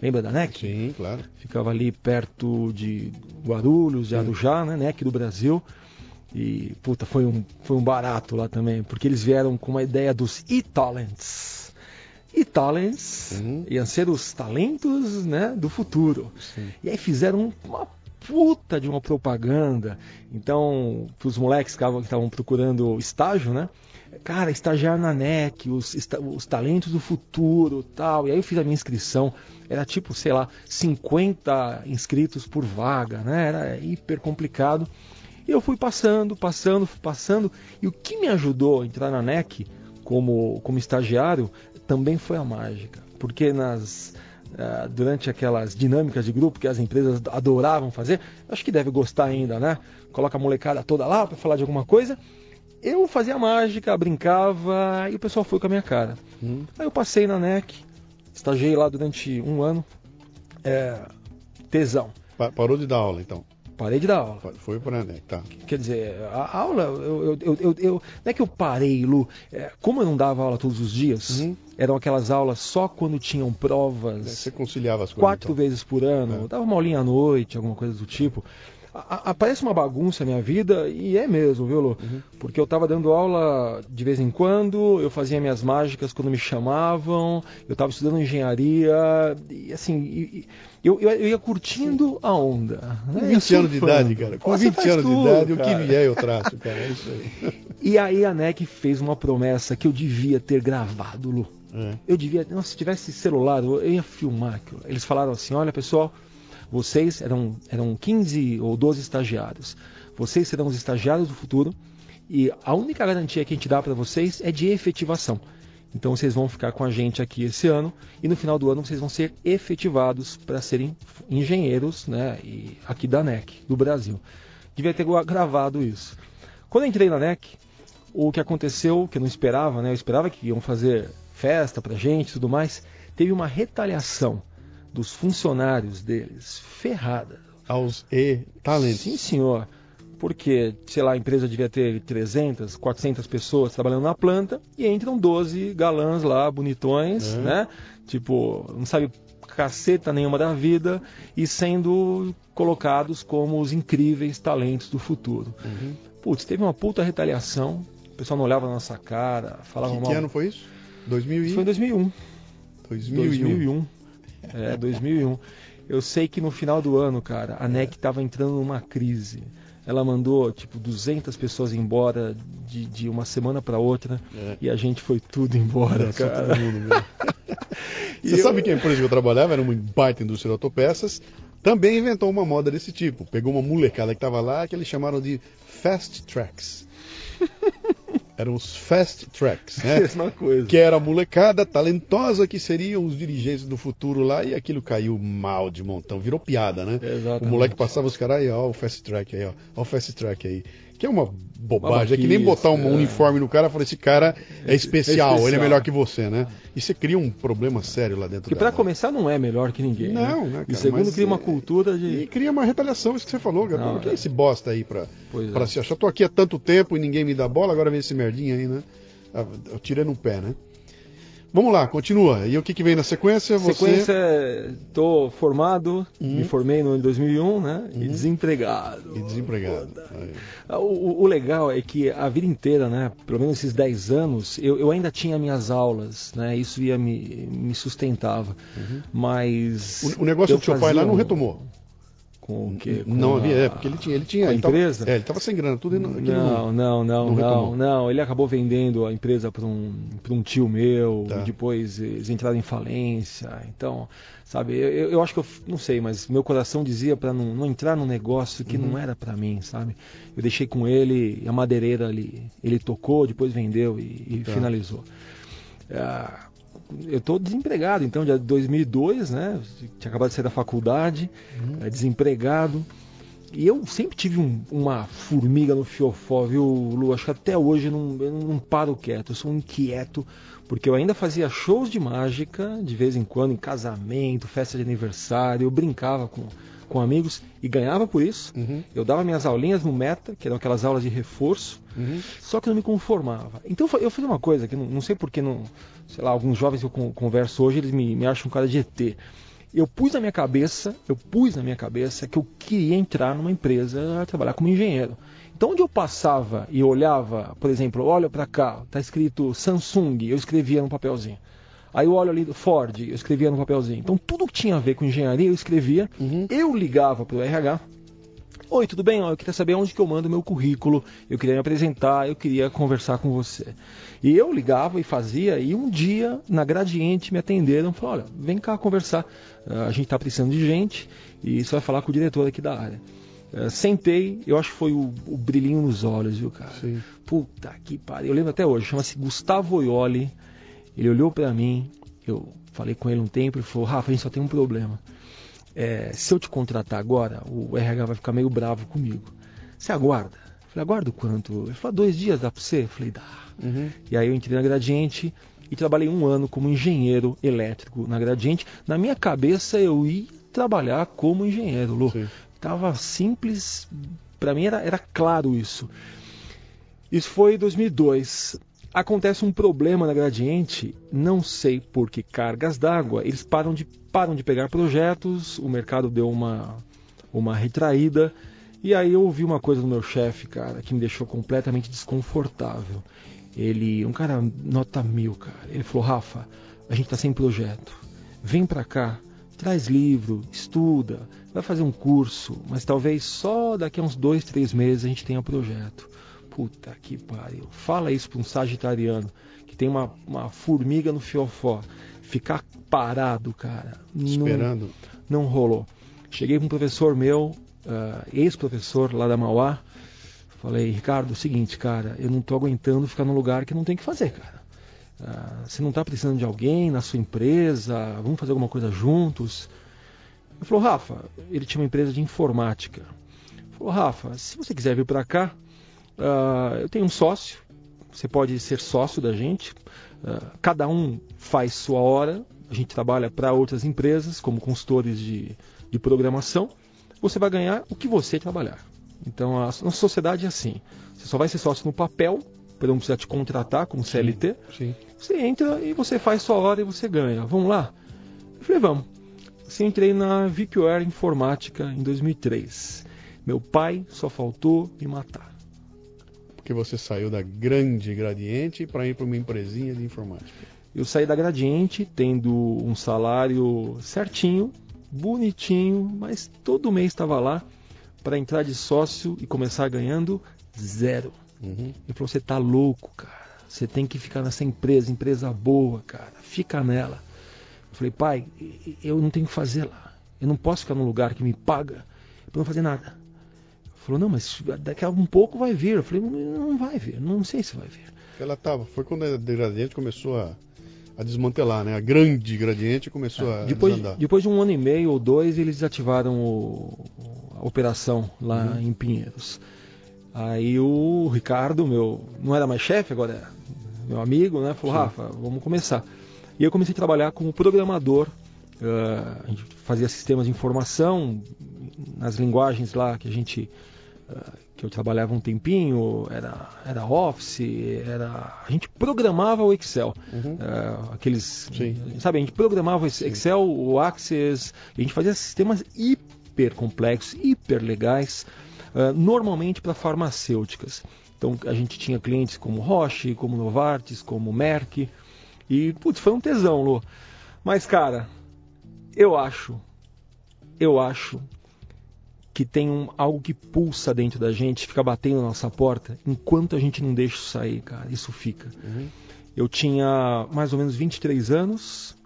Lembra da NEC? Sim, claro. Ficava ali perto de Guarulhos, de Arujá, né, NEC do Brasil. E, puta, foi um, foi um barato lá também, porque eles vieram com uma ideia dos e-talents. E-talents uhum. iam ser os talentos né, do futuro. Sim. E aí fizeram uma puta de uma propaganda. Então, para os moleques que estavam procurando estágio, né? Cara, estagiar na NEC, os, os talentos do futuro tal. E aí eu fiz a minha inscrição. Era tipo, sei lá, 50 inscritos por vaga, né? Era hiper complicado. E eu fui passando, passando, passando. E o que me ajudou a entrar na NEC como, como estagiário também foi a mágica. Porque nas, uh, durante aquelas dinâmicas de grupo que as empresas adoravam fazer, acho que deve gostar ainda, né? Coloca a molecada toda lá para falar de alguma coisa. Eu fazia mágica, brincava e o pessoal foi com a minha cara. Hum. Aí eu passei na NEC, estagiei lá durante um ano. É, tesão. Parou de dar aula então? Parei de dar aula. Foi para né? Tá. Quer dizer, a aula, eu, eu, eu, eu, não é que eu parei, Lu. É, como eu não dava aula todos os dias, uhum. eram aquelas aulas só quando tinham provas. Você conciliava as coisas. Quatro então. vezes por ano. É. Dava uma aulinha à noite, alguma coisa do tipo aparece uma bagunça na minha vida e é mesmo, viu, Lu? Uhum. Porque eu estava dando aula de vez em quando, eu fazia minhas mágicas quando me chamavam, eu estava estudando engenharia e assim, e, eu, eu, eu, ia curtindo a onda. Né? Com 20 anos de idade, cara. Com 20 anos tudo, de idade, cara. o que vier eu traço, cara. É isso aí. E aí a NEC fez uma promessa que eu devia ter gravado, Lu. É. Eu devia, nossa, se tivesse celular, eu ia filmar aquilo. Eles falaram assim: olha pessoal, vocês eram, eram 15 ou 12 estagiários. Vocês serão os estagiários do futuro e a única garantia que a gente dá para vocês é de efetivação. Então vocês vão ficar com a gente aqui esse ano e no final do ano vocês vão ser efetivados para serem engenheiros né, e aqui da NEC, do Brasil. Devia ter gravado isso. Quando eu entrei na NEC, o que aconteceu, que eu não esperava, né, eu esperava que iam fazer festa para gente e tudo mais, teve uma retaliação dos funcionários deles ferrada. Aos e-talentos? Sim, senhor. Porque, sei lá, a empresa devia ter 300, 400 pessoas trabalhando na planta e entram 12 galãs lá, bonitões, é. né? Tipo, não sabe caceta nenhuma da vida e sendo colocados como os incríveis talentos do futuro. Uhum. Putz, teve uma puta retaliação, o pessoal não olhava na nossa cara, falava que, mal. Que ano foi isso? 2000 e... Isso foi em 2001. 2001. 2001. É, 2001. Eu sei que no final do ano, cara, a NEC estava entrando numa crise. Ela mandou, tipo, 200 pessoas embora de, de uma semana para outra é. e a gente foi tudo embora, é, cara. Todo mundo. Você eu... sabe que a empresa que eu trabalhava era uma baita indústria de autopeças, também inventou uma moda desse tipo. Pegou uma molecada que estava lá que eles chamaram de Fast Tracks. Eram os fast tracks, né? Mesma coisa. Que era a molecada talentosa que seriam os dirigentes do futuro lá e aquilo caiu mal de montão, virou piada, né? Exatamente. O moleque passava os caras aí, ó, o fast track aí, ó, ó o fast track aí. Que é uma bobagem, é que nem botar um é. uniforme no cara e falar, esse cara é especial, é especial, ele é melhor que você, né? E você cria um problema sério lá dentro Que para começar não é melhor que ninguém. Né? Não, né? cara, E segundo, cria uma é... cultura de. E cria uma retaliação, isso que você falou, Gabriel. Não, que é esse bosta aí pra, pra é. se achar? Tô aqui há tanto tempo e ninguém me dá bola, agora vem esse merdinha aí, né? Ah, eu tirei no pé, né? Vamos lá, continua. E o que, que vem na sequência? Você... Sequência, estou formado, uhum. me formei no ano de 2001, né? Uhum. E desempregado. E desempregado. Ah, o, o, legal é que a vida inteira, né? Pelo menos esses 10 anos, eu, eu ainda tinha minhas aulas, né? Isso ia me, me sustentava. Uhum. Mas. O, o negócio do seu pai lá não retomou? Com o quê? Com não havia, é, porque ele tinha, ele tinha. A ele empresa? Tava, é, ele estava sem grana, tudo não, não, não, não, não, não, Ele acabou vendendo a empresa para um, um tio meu, tá. depois eles entraram em falência. Então, sabe, eu, eu acho que eu não sei, mas meu coração dizia para não, não entrar num negócio que uhum. não era para mim, sabe? Eu deixei com ele, a madeireira ali, ele tocou, depois vendeu e, e tá. finalizou. Ah, eu estou desempregado, então, de 2002, né? Tinha acabado de sair da faculdade, uhum. é, desempregado. E eu sempre tive um, uma formiga no fiofó, viu, Lu? Acho que até hoje eu não, eu não paro quieto, eu sou um inquieto, porque eu ainda fazia shows de mágica, de vez em quando, em casamento, festa de aniversário, eu brincava com, com amigos e ganhava por isso. Uhum. Eu dava minhas aulinhas no Meta, que eram aquelas aulas de reforço, Uhum. só que não me conformava. Então eu fiz uma coisa que não, não sei porque, não, sei lá, alguns jovens que eu con- converso hoje, eles me, me acham um cara de ET. Eu pus na minha cabeça, eu pus na minha cabeça que eu queria entrar numa empresa trabalhar como engenheiro. Então onde eu passava e olhava, por exemplo, olha para cá, tá escrito Samsung, eu escrevia no papelzinho. Aí eu olho ali Ford, eu escrevia no papelzinho. Então tudo que tinha a ver com engenharia eu escrevia. Uhum. Eu ligava para o RH. Oi, tudo bem? Eu queria saber onde que eu mando meu currículo. Eu queria me apresentar, eu queria conversar com você. E eu ligava e fazia. E um dia na Gradiente me atenderam, e falaram: olha, vem cá conversar. Ah, a gente está precisando de gente e você vai falar com o diretor aqui da área. Ah, sentei, eu acho que foi o, o brilhinho nos olhos, viu, cara? Sim. Puta que pariu. Eu lembro até hoje, chama-se Gustavo Oioli. Ele olhou pra mim, eu falei com ele um tempo, ele falou, Rafa, a gente só tem um problema. É, se eu te contratar agora, o RH vai ficar meio bravo comigo. Você aguarda? Eu falei, aguardo quanto? Ele falou, dois dias dá pra você? Eu falei, dá. Uhum. E aí eu entrei na Gradiente e trabalhei um ano como engenheiro elétrico na Gradiente. Na minha cabeça eu ia trabalhar como engenheiro, Lu. Sim. Tava simples, pra mim era, era claro isso. Isso foi em 2002. Acontece um problema na Gradiente, não sei por que cargas d'água, eles param de, param de pegar projetos, o mercado deu uma, uma retraída, e aí eu ouvi uma coisa do meu chefe, cara, que me deixou completamente desconfortável. Ele, um cara nota mil, cara, ele falou, Rafa, a gente tá sem projeto, vem pra cá, traz livro, estuda, vai fazer um curso, mas talvez só daqui a uns dois, três meses a gente tenha projeto. Puta que pariu. Fala isso para um sagitariano que tem uma, uma formiga no fiofó. Ficar parado, cara. não- Esperando. Não, rolou. Cheguei para um professor meu, ah, ex-professor lá da Mauá. Falei, Ricardo, é o seguinte, cara, eu não tô aguentando ficar num lugar que não tem o que fazer, cara. Ah, você não tá precisando de alguém na sua empresa? Vamos fazer alguma coisa juntos? Ele falou, Rafa, ele tinha uma empresa de informática. Ele falou, Rafa, se você quiser vir para cá, ah, eu tenho um sócio. Você pode ser sócio da gente. Ah, cada um faz sua hora. A gente trabalha para outras empresas como consultores de, de programação. Você vai ganhar o que você trabalhar. Então a nossa sociedade é assim. Você só vai ser sócio no papel, para não precisar te contratar como CLT. Sim. Você entra e você faz sua hora e você ganha. Vamos lá? Eu falei, vamos. Assim, entrei na VQR Informática em 2003. Meu pai só faltou me matar. Porque você saiu da grande gradiente para ir para uma empresinha de informática. Eu saí da Gradiente tendo um salário certinho, bonitinho, mas todo mês estava lá para entrar de sócio e começar ganhando zero. Uhum. Ele falou: Você tá louco, cara. Você tem que ficar nessa empresa, empresa boa, cara. Fica nela. Eu falei: Pai, eu não tenho o que fazer lá. Eu não posso ficar num lugar que me paga para não fazer nada. Falou: Não, mas daqui a um pouco vai vir. Eu falei: Não, vai vir. Não sei se vai vir. Ela tava, foi quando a gradiente começou a, a desmantelar, né? A grande gradiente começou a É, Depois, desandar. depois de um ano e meio ou dois, eles desativaram o- a operação lá Uhum. em Pinheiros. Aí o Ricardo, meu, não era mais chefe, agora é meu amigo, né? Falou, Sim. Rafa, vamos começar. E eu comecei a trabalhar como programador. ah, a gente fazia sistemas de informação nas linguagens lá que a gente que eu trabalhava um tempinho, era, era Office, era a gente programava o Excel. Uhum. Ah, aqueles, Sim. sabe, a gente programava o Excel, o Access, a gente fazia sistemas hiper complexos, hiper legais, ah, normalmente para farmacêuticas. Então a gente tinha clientes como Roche, como Novartis, como Merck, e putz, foi um tesão, Lô. Mas cara, eu acho, eu acho que tem um, algo que pulsa dentro da gente, fica batendo na nossa porta, enquanto a gente não deixa isso sair, cara, isso fica. Uhum. Eu tinha mais ou menos 23 anos.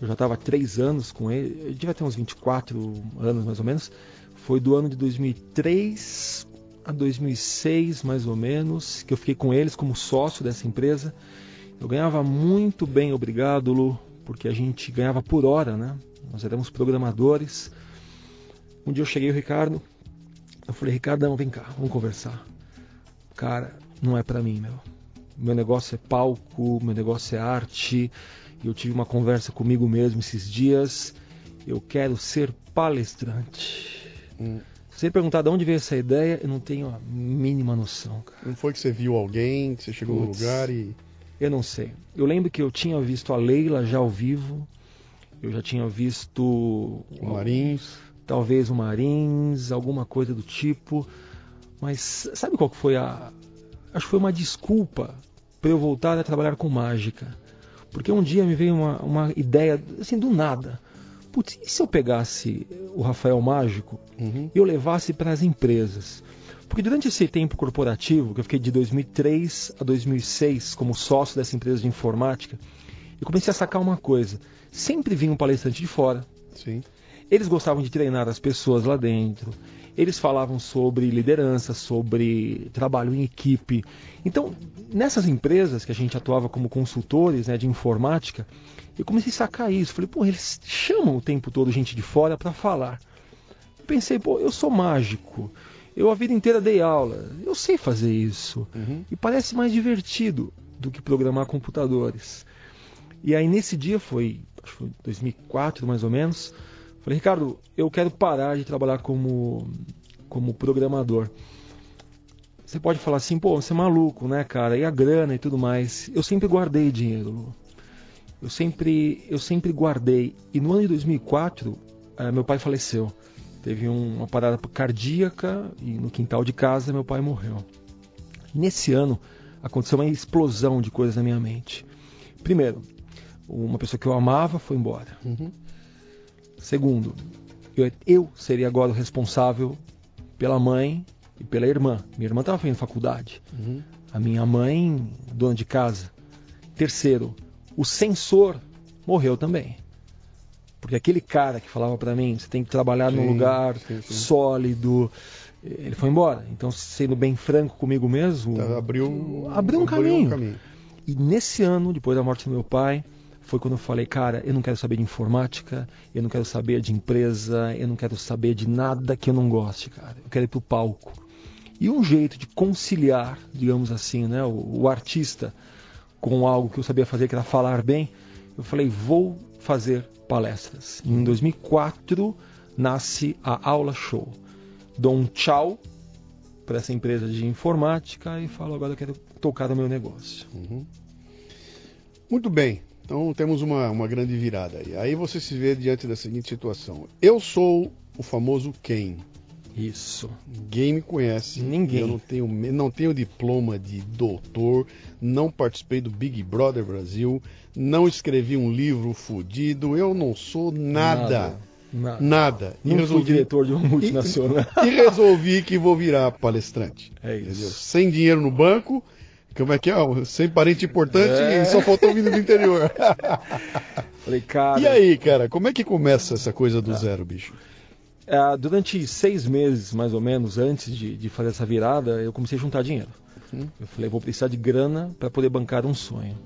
Eu já estava há 3 anos com ele. Eu devia ter uns 24 anos mais ou menos. Foi do ano de 2003 a 2006, mais ou menos, que eu fiquei com eles como sócio dessa empresa. Eu ganhava muito bem, obrigado, Lu, porque a gente ganhava por hora, né? Nós éramos programadores. Um dia eu cheguei, o Ricardo, Eu falei, Ricardão, vem cá, vamos conversar. Cara, não é para mim, meu. Meu negócio é palco, meu negócio é arte. Eu tive uma conversa comigo mesmo esses dias. Eu quero ser palestrante. Hum. Se você perguntar de onde veio essa ideia, eu não tenho a mínima noção, cara. Não foi que você viu alguém, que você chegou Puts, no lugar e. Eu não sei. Eu lembro que eu tinha visto a Leila já ao vivo. Eu já tinha visto. O Marins. Talvez o Marins, alguma coisa do tipo. Mas sabe qual que foi a. Acho que foi uma desculpa para eu voltar a trabalhar com mágica. Porque um dia me veio uma, uma ideia, assim, do nada. Putz, e se eu pegasse o Rafael Mágico uhum. e eu levasse para as empresas? Porque durante esse tempo corporativo, que eu fiquei de 2003 a 2006 como sócio dessa empresa de informática, eu comecei a sacar uma coisa. Sempre vinha um palestrante de fora. Sim. Eles gostavam de treinar as pessoas lá dentro. Eles falavam sobre liderança, sobre trabalho em equipe. Então, nessas empresas que a gente atuava como consultores né, de informática, eu comecei a sacar isso. Falei, pô, eles chamam o tempo todo gente de fora para falar. Pensei, pô, eu sou mágico. Eu a vida inteira dei aula. Eu sei fazer isso. Uhum. E parece mais divertido do que programar computadores. E aí nesse dia foi, acho que foi 2004 mais ou menos, falei, Ricardo, eu quero parar de trabalhar como, como programador. Você pode falar assim, pô, você é maluco, né, cara? E a grana e tudo mais. Eu sempre guardei dinheiro, Lu. Eu sempre, eu sempre guardei. E no ano de 2004, eh, meu pai faleceu. Teve um, uma parada cardíaca e no quintal de casa meu pai morreu. Nesse ano aconteceu uma explosão de coisas na minha mente. Primeiro, uma pessoa que eu amava foi embora. Uhum. Segundo, eu, eu, seria agora o responsável pela mãe e pela irmã. Minha irmã estava fazendo faculdade. Uhum. A minha mãe, dona de casa. Terceiro, o censor morreu também. Porque aquele cara que falava para mim, você tem que trabalhar sim, num lugar sim, sim. sólido, ele foi embora. Então, sendo bem franco comigo mesmo, abriu, abriu um caminho. um caminho. E nesse ano, depois da morte do meu pai, foi quando eu falei, cara, eu não quero saber de informática, eu não quero saber de empresa, eu não quero saber de nada que eu não goste, cara. Eu quero ir pro palco. E um jeito de conciliar, digamos assim, né, o, o artista com algo que eu sabia fazer, que era falar bem, eu falei, vou fazer palestras. Em 2004 nasce a Aula Show. Dou um tchau para essa empresa de informática e falo, agora eu quero tocar no meu negócio. Uhum. Muito bem. Então temos uma, uma grande virada aí. Aí você se vê diante da seguinte situação. Eu sou o famoso quem? Isso. Ninguém me conhece. Ninguém. Eu não tenho, não tenho diploma de doutor, não participei do Big Brother Brasil, não escrevi um livro fodido, eu não sou nada. Nada. nada. Não e resolvi... diretor de uma multinacional. E, e, resolvi que vou virar palestrante. É isso. Entendeu? Sem dinheiro no banco, como é que é? Sem parente importante é. e só faltou vindo do interior. Falei, cara. E aí, cara, como é que começa essa coisa do zero, bicho? É, durante seis meses, mais ou menos, antes de, de fazer essa virada, eu comecei a juntar dinheiro. Uhum. Eu falei, vou precisar de grana para poder bancar um sonho.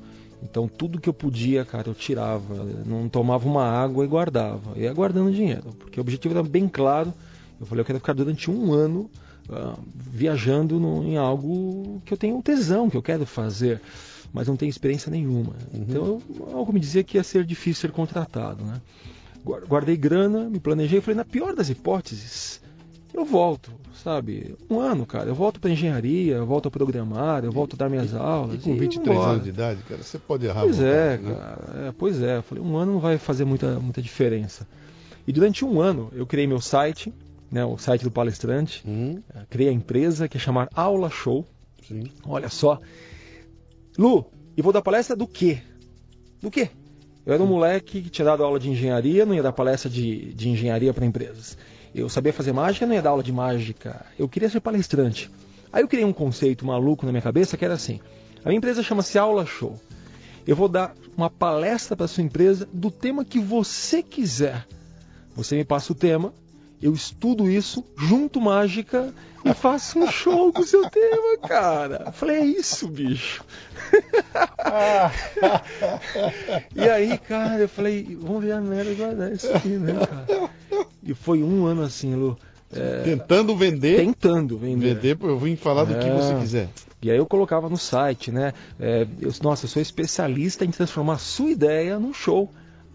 Então tudo que eu podia, cara, eu tirava. Não tomava uma água e guardava. Eu ia guardando dinheiro, porque o objetivo era bem claro. Eu falei, eu quero ficar durante um ano uh, viajando no, em algo que eu tenho tesão, que eu quero fazer, mas não tenho experiência nenhuma. Uhum. Então algo me dizia que ia ser difícil ser contratado, né? guardei grana, me planejei, falei, na pior das hipóteses, eu volto, sabe? Um ano, cara, eu volto para engenharia, eu volto a programar, eu volto a dar minhas e, aulas. E com 23 anos de idade, cara, você pode errar. Pois é, né? cara, é, pois é. Eu falei, um ano não vai fazer muita, muita diferença. E durante um ano eu criei meu site, né, o site do palestrante, uhum. criei a empresa que é chamar Aula Show. Sim. Olha só. Lu, e vou dar palestra do quê? Do quê? Eu era um moleque que tinha dado aula de engenharia, não ia dar palestra de, de engenharia para empresas. Eu sabia fazer mágica, não ia dar aula de mágica. Eu queria ser palestrante. Aí eu criei um conceito maluco na minha cabeça que era assim: a minha empresa chama-se Aula Show. Eu vou dar uma palestra para sua empresa do tema que você quiser. Você me passa o tema, eu estudo isso, junto mágica e faço um show com o seu tema, cara. Eu falei, é isso, bicho. e aí, cara, eu falei, vamos ver a merda guardar isso aqui, né, cara? E foi um ano assim, Lu. É, tentando vender. Tentando vender. Vender, eu vim falar é, do que você quiser. E aí eu colocava no site, né? É, eu, nossa, eu sou especialista em transformar a sua ideia num show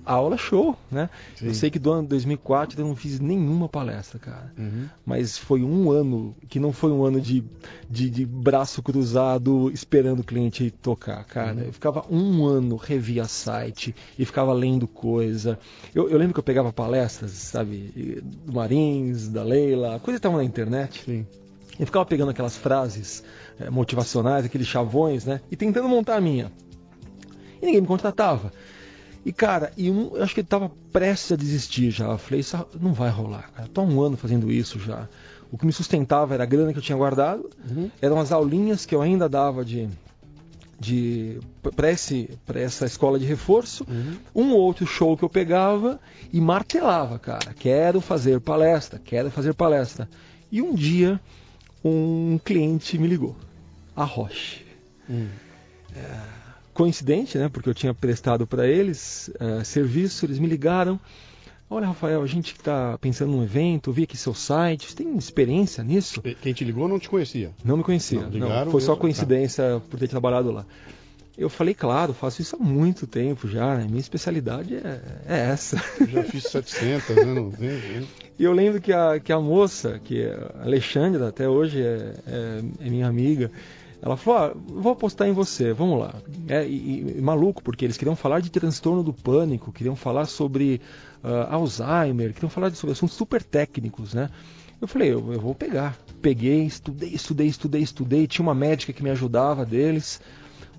aula show, né? Sim. Eu sei que do ano 2004 eu não fiz nenhuma palestra, cara. Uhum. Mas foi um ano que não foi um ano de, de, de braço cruzado esperando o cliente tocar, cara. Uhum. Eu ficava um ano, revia site e ficava lendo coisa. Eu, eu, lembro que eu pegava palestras, sabe, do Marins, da Leila, coisa que estava na internet. Sim. E ficava pegando aquelas frases é, motivacionais, aqueles chavões, né? E tentando montar a minha. E ninguém me contratava. E, cara, e um, eu acho que ele estava prestes a desistir já. Eu falei, isso não vai rolar, cara. Tô há um ano fazendo isso já. O que me sustentava era a grana que eu tinha guardado, uhum. eram as aulinhas que eu ainda dava de, de para essa escola de reforço, uhum. um outro show que eu pegava e martelava, cara. Quero fazer palestra, quero fazer palestra. E um dia um cliente me ligou, a Roche. Uhum. É, coincidente, né? Porque eu tinha prestado para eles uh, serviço, eles me ligaram. Olha, Rafael, a gente está pensando num evento, vi aqui seu site, você tem experiência nisso? Quem te ligou não te conhecia? Não me conhecia, não, não foi só coincidência tá. por ter trabalhado lá. Eu falei, claro, faço isso há muito tempo já, né? minha especialidade é, é essa. Eu já fiz 700, né? Não vem, vem. E eu lembro que a, que a moça, que é a Alexandra, até hoje é, é, é minha amiga, ela falou: ah, vou apostar em você, vamos lá. É, e, e, maluco, porque eles queriam falar de transtorno do pânico, queriam falar sobre uh, Alzheimer, queriam falar sobre assuntos super técnicos, né? Eu falei: eu, eu vou pegar. Peguei, estudei, estudei, estudei, estudei. Tinha uma médica que me ajudava deles.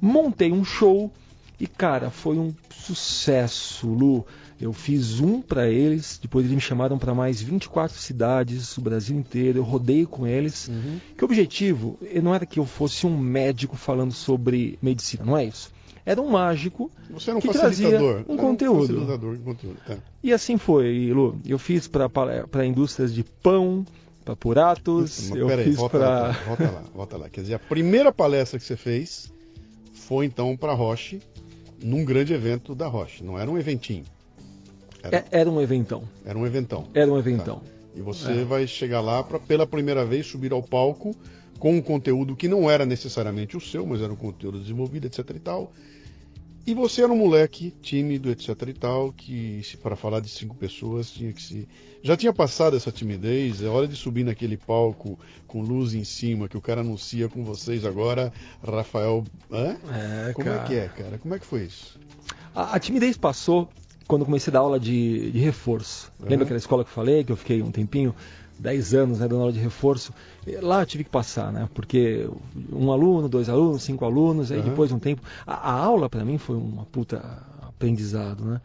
Montei um show e, cara, foi um sucesso, Lu. Eu fiz um para eles, depois eles me chamaram para mais 24 cidades, o Brasil inteiro, eu rodei com eles. Uhum. Que o objetivo não era que eu fosse um médico falando sobre medicina, não é isso. Era um mágico Você era um que trazia um conteúdo. Um conteúdo tá. E assim foi, Lu. Eu fiz para indústrias de pão, para Puratos, Mas, eu fiz para... Volta lá, volta lá. Quer dizer, a primeira palestra que você fez foi então para Roche, num grande evento da Roche, não era um eventinho. Era, é, era um eventão. Era um eventão. Era um eventão. Tá. E você é. vai chegar lá para pela primeira vez subir ao palco com um conteúdo que não era necessariamente o seu, mas era um conteúdo desenvolvido, etc e tal. E você era um moleque tímido, etc e tal, que para falar de cinco pessoas tinha que se. Já tinha passado essa timidez, é hora de subir naquele palco com luz em cima, que o cara anuncia com vocês agora, Rafael. Hã? É, Como cara. é que é, cara? Como é que foi isso? A, a timidez passou quando comecei a dar aula de, de reforço. Uhum. Lembra aquela escola que eu falei, que eu fiquei um tempinho, 10 anos, né, dando aula de reforço? Lá eu tive que passar, né? Porque um aluno, dois alunos, cinco alunos, aí uhum. depois de um tempo. A, a aula para mim foi uma puta aprendizado, né?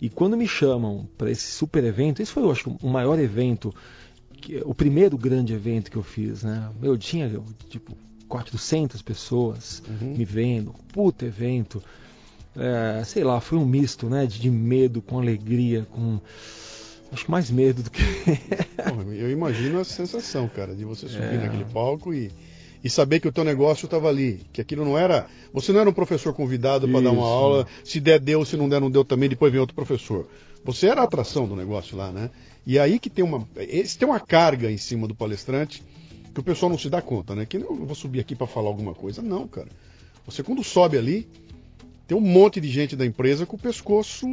E quando me chamam para esse super evento, esse foi, eu acho, o maior evento, que, o primeiro grande evento que eu fiz, né? Eu tinha, tipo, 400 pessoas uhum. me vendo, puta evento é, sei lá, foi um misto, né? De, de, medo com alegria, com. Acho que mais medo do que. eu imagino a sensação, cara, de você subir é... naquele palco e, e saber que o teu negócio estava ali. Que aquilo não era. Você não era um professor convidado para dar uma aula, se der, deu, se não der, não deu também, depois vem outro professor. Você era a atração do negócio lá, né? E aí que tem uma. Esse tem uma carga em cima do palestrante que o pessoal não se dá conta, né? Que eu vou subir aqui para falar alguma coisa. Não, cara. Você quando sobe ali, tem um monte de gente da empresa com o pescoço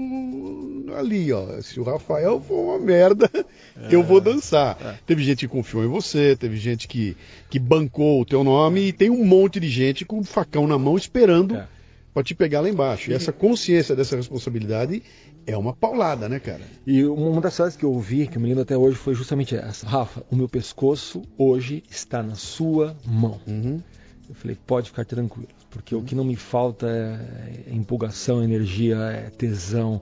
ali, ó. Se o Rafael for uma merda, é, eu vou dançar. É. Teve gente que confiou em você, teve gente que, que bancou o teu nome e tem um monte de gente com o facão na mão esperando é. para te pegar lá embaixo. E essa consciência dessa responsabilidade é uma paulada, né, cara? E uma das frases que eu ouvi, que eu me lembro até hoje, foi justamente essa. Rafa, o meu pescoço hoje está na sua mão. Uhum. Eu falei, pode ficar tranquilo porque uhum. o que não me falta é, é empolgação, energia, é tesão.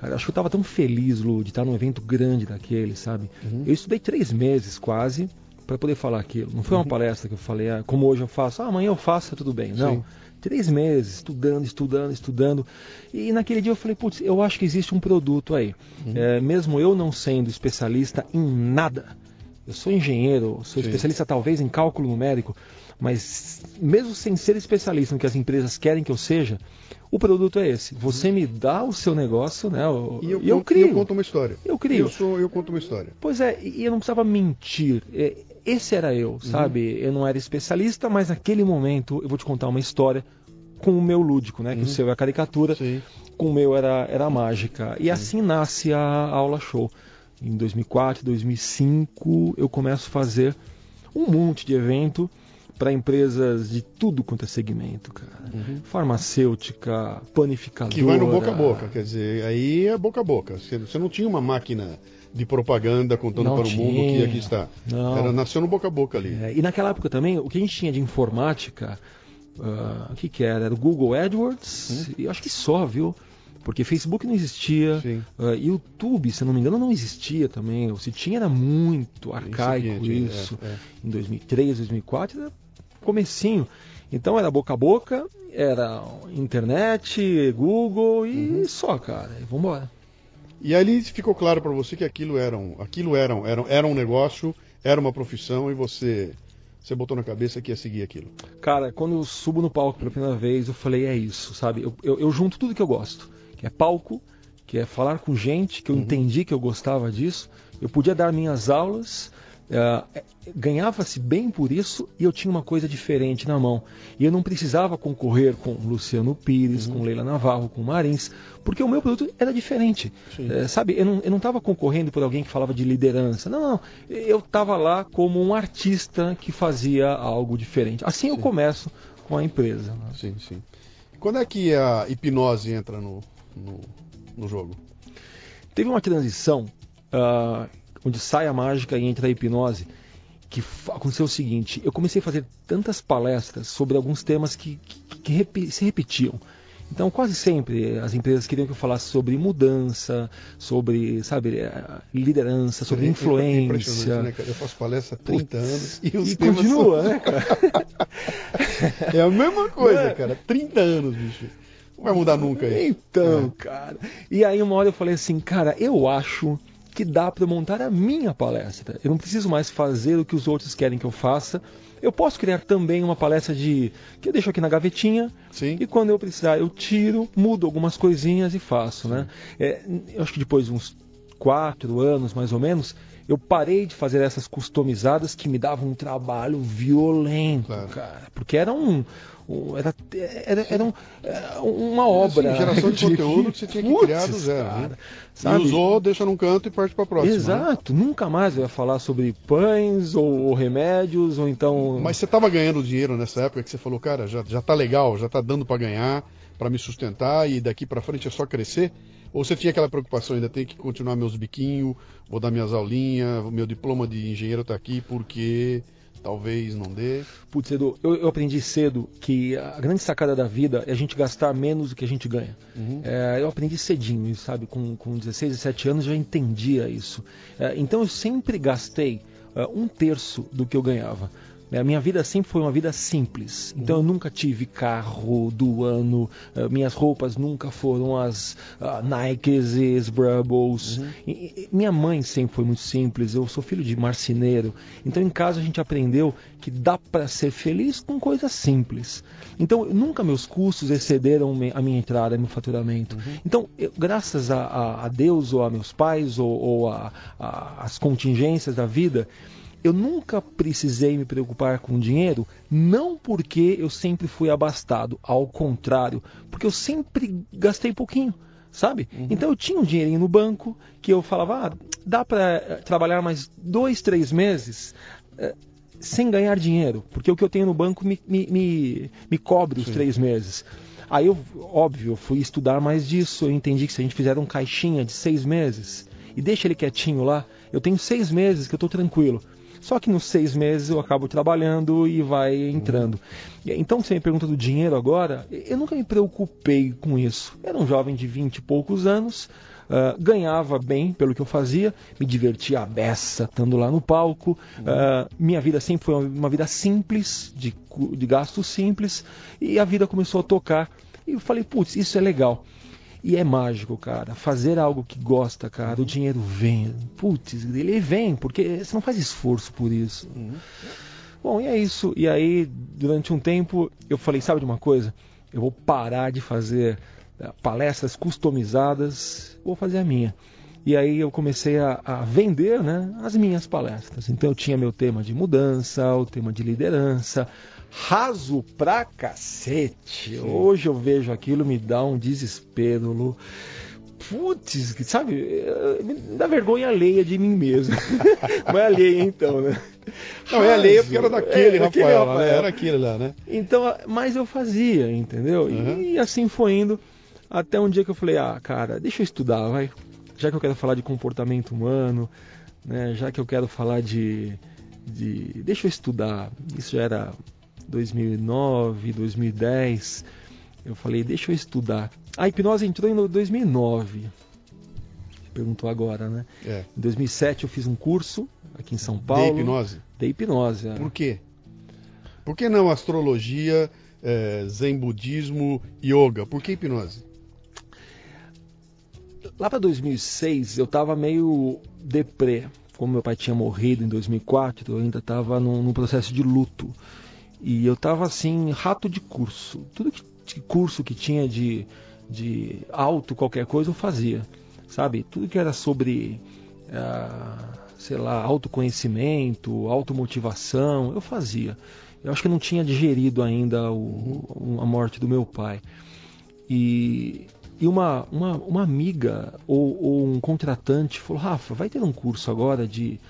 Cara, acho que eu estava tão feliz, Lu, de estar num evento grande daquele, sabe? Uhum. Eu estudei três meses quase para poder falar aquilo. Não foi uma uhum. palestra que eu falei, ah, como hoje eu faço, ah, amanhã eu faço, tá tudo bem. Não. Sim. Três meses, estudando, estudando, estudando. E naquele dia eu falei, putz, eu acho que existe um produto aí. Uhum. É, mesmo eu não sendo especialista em nada, Eu sou engenheiro, sou Sim. especialista talvez em cálculo numérico, mas mesmo sem ser especialista no que as empresas querem que eu seja, o produto é esse. Você me dá o seu negócio, né? E eu, e eu crio. eu conto uma história. Eu crio. Eu, sou, eu conto uma história. Pois é, e eu não precisava mentir. É, esse era eu, uhum. sabe? Eu não era especialista, mas naquele momento eu vou te contar uma história com o meu lúdico, né? Que o uhum. seu é a caricatura, Sim. com o meu era, era a mágica. E Sim. assim nasce a, a aula show. Em 2004, 2005, eu começo a fazer um monte de evento para empresas de tudo quanto é segmento, cara. Uhum. Farmacêutica, panificadora. Que vai no boca a boca, quer dizer, aí é boca a boca. Você não tinha uma máquina de propaganda contando não para tinha. o mundo que aqui está. Não. Era, nasceu no boca a boca ali. É, e naquela época também, o que a gente tinha de informática, uh, o que, que era? Era o Google AdWords, hum. e acho que só, viu? Porque Facebook não existia, uh, YouTube, se não me engano, não existia também. Se tinha era muito arcaico isso. É, é. Em 2003, 2004, era comecinho. Então era boca a boca, era internet, Google e uhum. só, cara. E vambora. E ali ficou claro para você que aquilo era um, aquilo era um, era, era um negócio, era uma profissão e você você botou na cabeça que ia seguir aquilo? Cara, quando eu subo no palco pela primeira vez, eu falei, é isso, sabe? Eu, eu, eu junto tudo que eu gosto, que é palco, que é falar com gente, que eu uhum. entendi que eu gostava disso. Eu podia dar minhas aulas, Uh, Ganhava-se bem por isso e eu tinha uma coisa diferente na mão. E eu não precisava concorrer com Luciano Pires, uhum. com Leila Navarro, com Marins, porque o meu produto era diferente. Uh, sabe, eu não estava concorrendo por alguém que falava de liderança. Não, não. Eu estava lá como um artista que fazia algo diferente. Assim sim. eu começo com a empresa. Né? Sim, sim. Quando é que a hipnose entra no, no, no jogo? Teve uma transição. Uh, onde sai a mágica e entra a hipnose, que aconteceu o seguinte: eu comecei a fazer tantas palestras sobre alguns temas que, que, que se repetiam. Então, quase sempre as empresas queriam que eu falasse sobre mudança, sobre, sabe, eh, liderança, sobre é, influência. É né, eu faço palestra há 30 Putz, anos e os e continua, são... né, cara? é a mesma coisa, é? cara. 30 anos, bicho. Não vai mudar nunca aí. Então, é. cara. E aí uma hora eu falei assim, cara, eu acho que dá para montar a minha palestra. Eu não preciso mais fazer o que os outros querem que eu faça. Eu posso criar também uma palestra de que eu deixo aqui na gavetinha Sim. e quando eu precisar eu tiro, mudo algumas coisinhas e faço, né? É, eu acho que depois de uns quatro anos mais ou menos eu parei de fazer essas customizadas que me davam um trabalho violento, claro. cara, porque era um, era, era, era, um, era uma obra. Sim, geração de, de conteúdo que você tinha que criar do zero. Cara, né? Sabe? E usou, deixa num canto e parte para próxima. Né? Exato, né? nunca mais eu ia falar sobre pães ou, ou remédios ou então. Mas você estava ganhando dinheiro nessa época que você falou, cara, já, já tá legal, já tá dando para ganhar, para me sustentar e daqui para frente é só crescer? Ou você tinha aquela preocupação, ainda tem que continuar meus biquinhos, vou dar minhas aulinhas, meu diploma de engenheiro está aqui porque talvez não dê? Putz, Edu, eu, eu, aprendi cedo que a grande sacada da vida é a gente gastar menos do que a gente ganha. Uhum. É, eu aprendi cedinho, sabe? Com, com 16, 17 anos já entendia isso. É, então eu sempre gastei uh, um terço do que eu ganhava. Né, a minha vida sempre foi uma vida simples. Então eu nunca tive carro do ano, uh, minhas roupas nunca foram as uh, Nikes e Brubbles. Uhum. E, e, minha mãe sempre foi muito simples. Eu sou filho de marceneiro. Então em casa a gente aprendeu que dá para ser feliz com coisas simples. Então nunca meus custos excederam a minha entrada, meu faturamento. Uhum. Então eu, graças a, a, a, Deus ou a meus pais ou, ou a, as contingências da vida eu nunca precisei me preocupar com dinheiro, não porque eu sempre fui abastado, ao contrário, porque eu sempre gastei pouquinho, sabe? Uhum. Então eu tinha um dinheirinho no banco que eu falava, ah, dá para eh, trabalhar mais dois, três meses eh, sem ganhar dinheiro, porque o que eu tenho no banco me, me, me, me cobre os Sim. três meses. Aí eu, óbvio, eu fui estudar mais disso, eu entendi que se a gente fizer um caixinha de seis meses e deixa ele quietinho lá, eu tenho seis meses que eu estou tranquilo. Só que nos seis meses eu acabo trabalhando e vai entrando. Então, você me pergunta do dinheiro agora, eu nunca me preocupei com isso. Era um jovem de vinte e poucos anos, Uh, ganhava bem pelo que eu fazia, me divertia a beça estando lá no palco. Uh, minha vida sempre foi uma, uma vida simples, de, de gastos simples, e a vida começou a tocar. E eu falei, putz, isso é legal. E é mágico, cara. Fazer algo que gosta, cara, o dinheiro vem. Putz, ele vem, porque você não faz esforço por isso. Uhum. Bom, e é isso. E aí, durante um tempo, eu falei, sabe de uma coisa? Eu vou parar de fazer eh, palestras customizadas, vou fazer a minha. E aí eu comecei a, a, vender né, as minhas palestras. Então eu tinha meu tema de mudança, o tema de liderança, raso pra cacete. Hoje eu vejo aquilo, me dá um desespero, Lu. Putz, sabe, me dá vergonha alheia de mim mesmo. Não é alheia então, né? Não, é alheia porque era daquele, é, Rafael. Né? era aquele lá, né? Então, mas eu fazia, entendeu? Uhum. E, e assim foi indo, até um dia que eu falei, ah, cara, deixa eu estudar, vai. Já que eu quero falar de comportamento humano, né? Já que eu quero falar de, de... Deixa eu estudar. Isso já era 2009, 2010. Eu falei, deixa eu estudar. A hipnose entrou em 2009. Perguntou agora, né? É. Em 2007 eu fiz um curso aqui em São Paulo. De hipnose? De hipnose. É. Por quê? Por que não astrologia, é, zen budismo, yoga? Por que hipnose? Lá para 2006 eu estava meio deprê. Como meu pai tinha morrido em 2004, eu ainda estava num, num processo de luto. E eu tava assim, rato de curso. Tudo que, de curso que tinha de, de alto, qualquer coisa, eu fazia. Sabe? Tudo que era sobre, uh, sei lá, autoconhecimento, automotivação, eu fazia. Eu acho que não tinha digerido ainda o, a morte do meu pai. E, e uma, uma, uma amiga ou, ou um contratante falou: Rafa, vai ter um curso agora de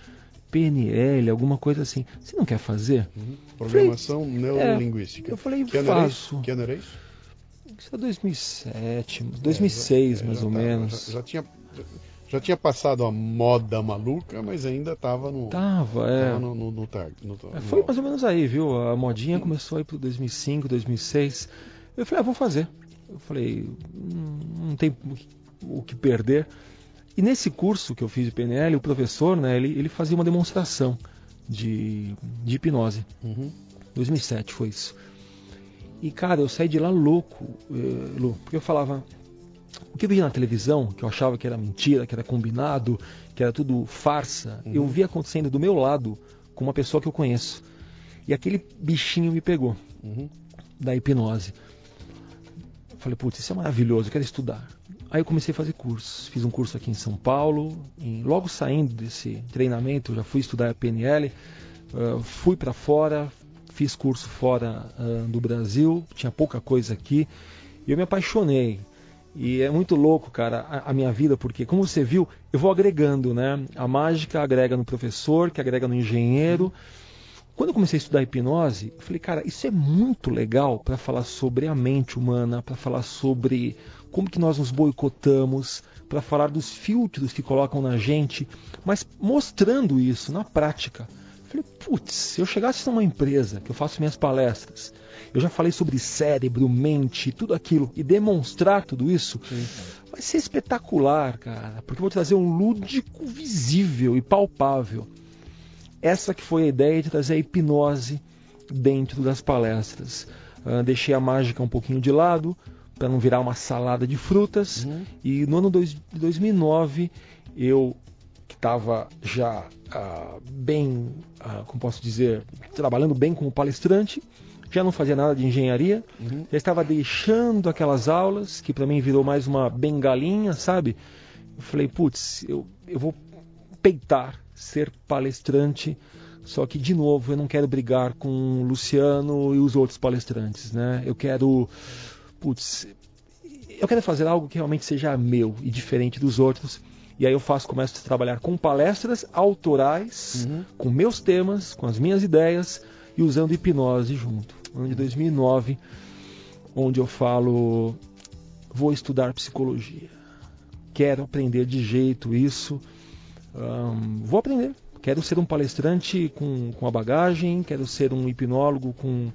PNL, alguma coisa assim. Você não quer fazer? Uhum. Programação falei, neurolinguística. É, eu falei, que faço. Que ano era isso? Isso é 2007, 2006 é, mais já ou menos. Já, já, tinha, já tinha passado a moda maluca, mas ainda estava no. Tava, é. Tava no, no, no, no, é, Foi mais ou menos aí, viu? A modinha começou aí pro 2005, 2006. Eu falei, ah, vou fazer. Eu falei, hum, não tem o que perder. E nesse curso que eu fiz de PNL, o professor, né, ele, ele fazia uma demonstração de, de hipnose. Uhum. 2007 foi isso. E cara, eu saí de lá louco, eh, Lu, porque eu falava, o que eu via na televisão, que eu achava que era mentira, que era combinado, que era tudo farsa, uhum. eu vi acontecendo do meu lado com uma pessoa que eu conheço. E aquele bichinho me pegou uhum. da hipnose. Eu falei, putz, isso é maravilhoso, eu quero estudar. Aí eu comecei a fazer cursos. Fiz um curso aqui em São Paulo. Logo saindo desse treinamento, já fui estudar a PNL. Uh, ah, fui para fora, fiz curso fora uh, do Brasil. Tinha pouca coisa aqui. E eu me apaixonei. E é muito louco, cara, a, a, minha vida, porque, como você viu, eu vou agregando, né? A mágica agrega no professor, que agrega no engenheiro. Quando eu comecei a estudar hipnose, eu falei, cara, isso é muito legal para falar sobre a mente humana, para falar sobre como que nós nos boicotamos, para falar dos filtros que colocam na gente, mas mostrando isso na prática. Falei, putz, se eu chegasse numa empresa que eu faço minhas palestras, eu já falei sobre cérebro, mente, tudo aquilo, e demonstrar tudo isso, Sim. vai ser espetacular, cara, porque eu vou trazer um lúdico visível e palpável. Essa que foi a ideia de trazer a hipnose dentro das palestras. Uh, deixei a mágica um pouquinho de lado, para não virar uma salada de frutas. Uhum. E no ano de 2009, eu que estava já ah, bem, ah, como posso dizer, trabalhando bem como palestrante, já não fazia nada de engenharia, uhum. já estava deixando aquelas aulas, que para mim virou mais uma bengalinha, sabe? Eu falei, putz, eu, eu vou peitar ser palestrante, só que, de novo, eu não quero brigar com o Luciano e os outros palestrantes, né? Eu quero putz, eu quero fazer algo que realmente seja meu e diferente dos outros. E aí eu faço, começo a trabalhar com palestras autorais, uhum. com meus temas, com as minhas ideias e usando hipnose junto. Ano de 2009, onde eu falo, vou estudar psicologia. Quero aprender de jeito isso. Um, vou aprender. Quero ser um palestrante com, com a bagagem, quero ser um hipnólogo com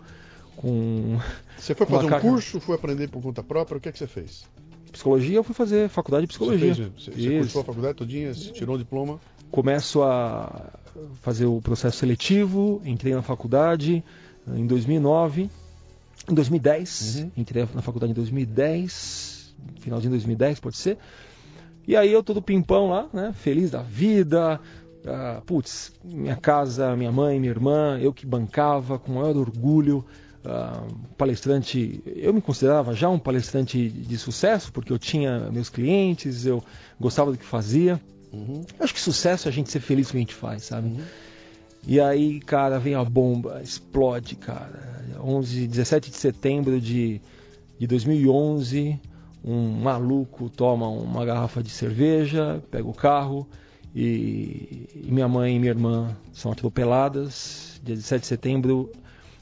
com. Você foi fazer um carga... curso, foi aprender por conta própria? O que é que você fez? Psicologia, eu fui fazer faculdade de psicologia. Você, fez, você, você cursou a faculdade todinha, tirou o diploma? Começo a fazer o processo seletivo, entrei na faculdade em 2009. Em 2010, uhum. entrei na faculdade em 2010. finalzinho de 2010, pode ser. E aí eu todo pimpão lá, né? Feliz da vida. Uh, putz, minha casa, minha mãe, minha irmã, eu que bancava com maior orgulho. Uh, palestrante, eu me considerava já um palestrante de sucesso, porque eu tinha meus clientes, eu gostava do que fazia. Uhum. Acho que sucesso é a gente ser feliz com o que a gente faz, sabe? Uhum. E aí, cara, vem a bomba, explode, cara. 11, 17 de setembro de, de 2011, um maluco toma uma garrafa de cerveja, pega o carro e, e minha mãe e minha irmã são atropeladas. Dia 17 de setembro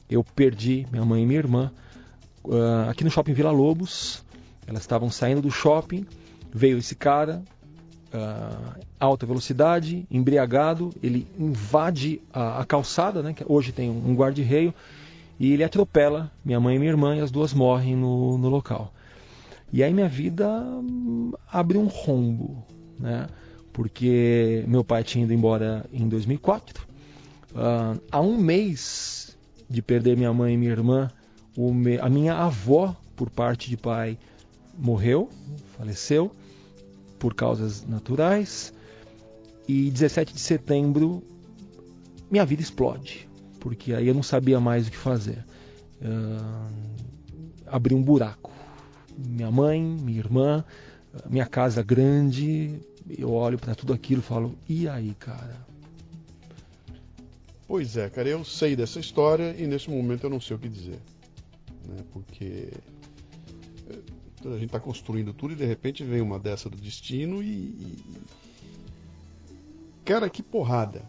eu perdi minha mãe e minha irmã uh, aqui no shopping Vila Lobos. Elas estavam saindo do shopping, veio esse cara, uh, alta velocidade, embriagado, ele invade a, a calçada, né, que hoje tem um guarda-reio, e ele atropela minha mãe e minha irmã e as duas morrem no, no local. E aí minha vida hum, abre um rombo, né? Porque meu pai tinha ido embora em 2004. Uh, há um mês de perder minha mãe e minha irmã, me, a minha avó, por parte de pai, morreu, faleceu por causas naturais. E 17 de setembro, minha vida explode, porque aí eu não sabia mais o que fazer. Uh, abri um buraco. Minha mãe, minha irmã, minha casa grande, eu olho para tudo aquilo e falo: e aí, cara? Pois é, cara, eu sei dessa história e nesse momento eu não sei o que dizer. Né? Porque a gente está construindo tudo e de repente vem uma dessa do destino e. Cara, que porrada.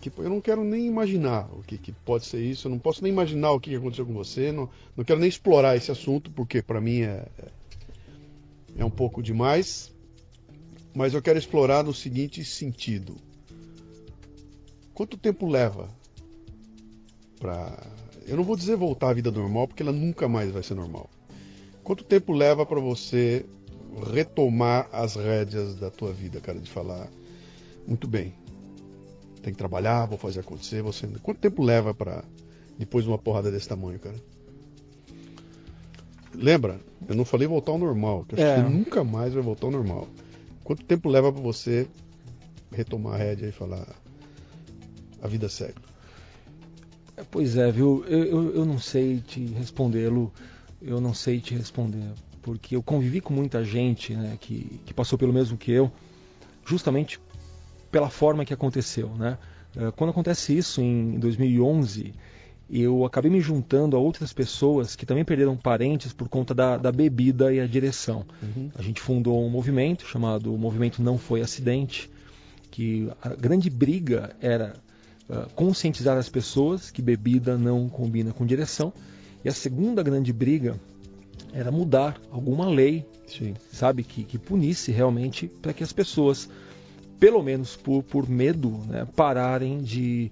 Que, eu não quero nem imaginar o que, que, pode ser isso, eu não posso nem imaginar o que aconteceu com você, não, não quero nem explorar esse assunto, porque para mim é, é um pouco demais, mas eu quero explorar no seguinte sentido: quanto tempo leva para. Eu não vou dizer voltar à vida normal, porque ela nunca mais vai ser normal. Quanto tempo leva para você retomar as rédeas da tua vida, cara, de falar muito bem. Tem que trabalhar, vou fazer acontecer, você. Quanto tempo leva para depois de uma porrada desse tamanho, cara? Lembra? Eu não falei voltar ao normal, que é. você nunca mais vai voltar ao normal. Quanto tempo leva para você retomar a rédea e falar a vida segue? É, pois é, viu? Eu, eu, eu não sei te respondê-lo eu não sei te responder, porque eu convivi com muita gente né, que, que passou pelo mesmo que eu, justamente pela forma que aconteceu. Né? Eh, quando acontece isso em 2011, eu acabei me juntando a outras pessoas que também perderam parentes por conta da, da bebida e a direção. Uhum. A gente fundou um movimento chamado Movimento Não Foi Acidente, que a grande briga era uh, conscientizar as pessoas que bebida não combina com direção e a segunda grande briga era mudar alguma lei, Sim. sabe, que, que punisse realmente para que as pessoas, pelo menos por, por medo, né, pararem de,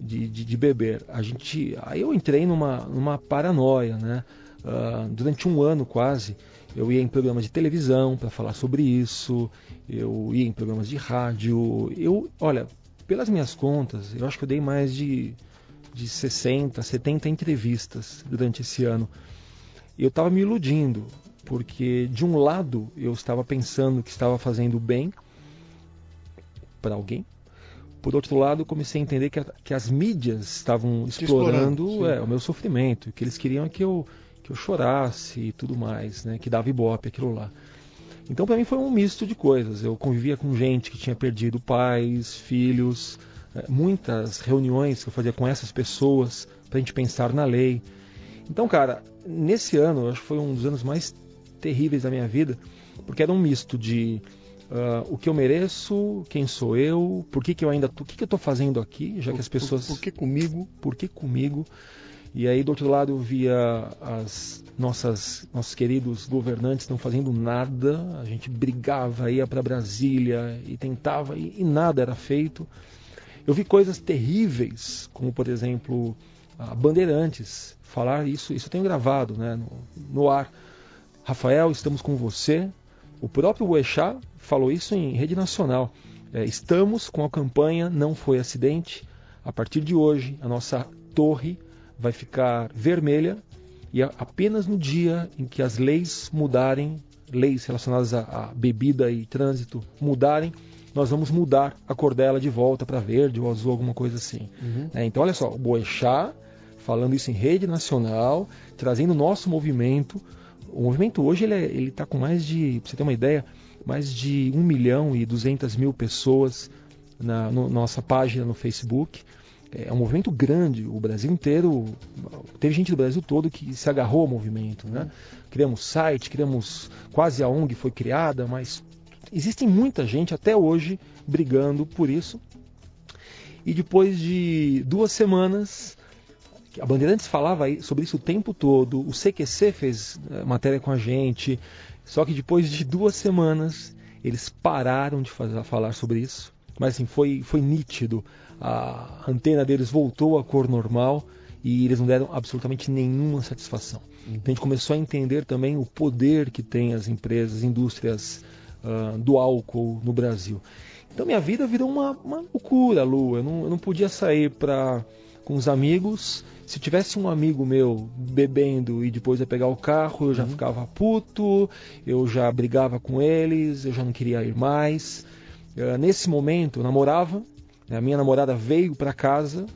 de, de, de, beber. A gente, aí eu entrei numa, numa paranoia, né? Uh, durante um ano quase, eu ia em programas de televisão para falar sobre isso, eu ia em programas de rádio. Eu, olha, pelas minhas contas, eu acho que eu dei mais de de 60, 70 entrevistas durante esse ano. Eu estava me iludindo, porque de um lado eu estava pensando que estava fazendo bem para alguém, por outro lado comecei a entender que, a, que as mídias estavam explorando, explorando é, o meu sofrimento, que eles queriam que eu, que eu chorasse e tudo mais, né, que dava ibope aquilo lá. Então para mim foi um misto de coisas. Eu convivia com gente que tinha perdido pais, filhos, é, muitas reuniões que eu fazia com essas pessoas para a gente pensar na lei. Então, cara, nesse ano, acho que foi um dos anos mais terríveis da minha vida, porque era um misto de uh, o que eu mereço, quem sou eu, por que, que eu ainda tô, o que, que eu estou fazendo aqui, já por, que as pessoas. Por, por, que comigo? Por que comigo? E aí do outro lado eu via as nossas nossos queridos governantes não fazendo nada, a gente brigava, ia para Brasília e tentava e, e nada era feito. Eu vi coisas terríveis, como por exemplo, a Bandeirantes falar isso, isso eu tenho gravado né, no, no ar. Rafael, estamos com você. O próprio Uexá falou isso em rede nacional. É, estamos com a campanha Não Foi Acidente. A partir de hoje, a nossa torre vai ficar vermelha e apenas no dia em que as leis mudarem, leis relacionadas a bebida e trânsito mudarem, nós vamos mudar a cor dela de volta para verde ou azul, alguma coisa assim. Uhum. É, então, olha só, o Boechat falando isso em rede nacional, trazendo o nosso movimento. O movimento hoje ele está com mais de, para você ter uma ideia, mais de 1 milhão e 200 mil pessoas na no, nossa página no Facebook. É um movimento grande, o Brasil inteiro, teve gente do Brasil todo que se agarrou ao movimento. Né? Criamos site, criamos, quase a ONG foi criada, mas Existem muita gente até hoje brigando por isso. E depois de duas semanas, a Bandeirantes falava sobre isso o tempo todo, o CQC fez eh, matéria com a gente, só que depois de duas semanas eles pararam de fazer, falar sobre isso. Mas assim, foi, foi nítido, a antena deles voltou à cor normal e eles não deram absolutamente nenhuma satisfação. Uhum. a gente começou a entender também o poder que tem as empresas, indústrias uh, do álcool no Brasil. Então minha vida virou uma, uma loucura, Lu. Eu não, eu não podia sair para com os amigos. Se tivesse um amigo meu bebendo e depois ia pegar o carro, eu já uhum. ficava puto, eu já brigava com eles, eu já não queria ir mais. Uh, nesse momento, eu namorava, a minha namorada veio para casa.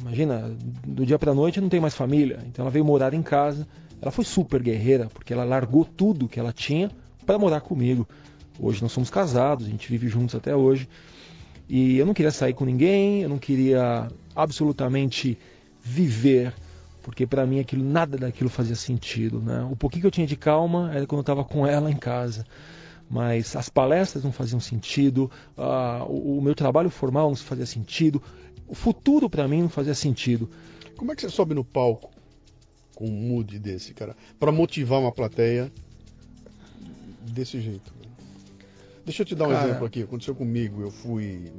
Imagina, do dia para noite não tenho mais família, então ela veio morar em casa. Ela foi super guerreira, porque ela largou tudo que ela tinha para morar comigo. Hoje nós somos casados, a gente vive juntos até hoje. E eu não queria sair com ninguém, eu não queria absolutamente viver, porque para mim aquilo nada daquilo fazia sentido, né? O pouquinho que eu tinha de calma era quando eu estava com ela em casa. Mas as palestras não faziam sentido, uh, o, o meu trabalho formal não fazia sentido, o futuro para mim não fazia sentido. Como é que você sobe no palco com um mood desse, cara, para motivar uma plateia desse jeito. Deixa eu te dar um Cara... exemplo aqui. Aconteceu comigo. Eu fui.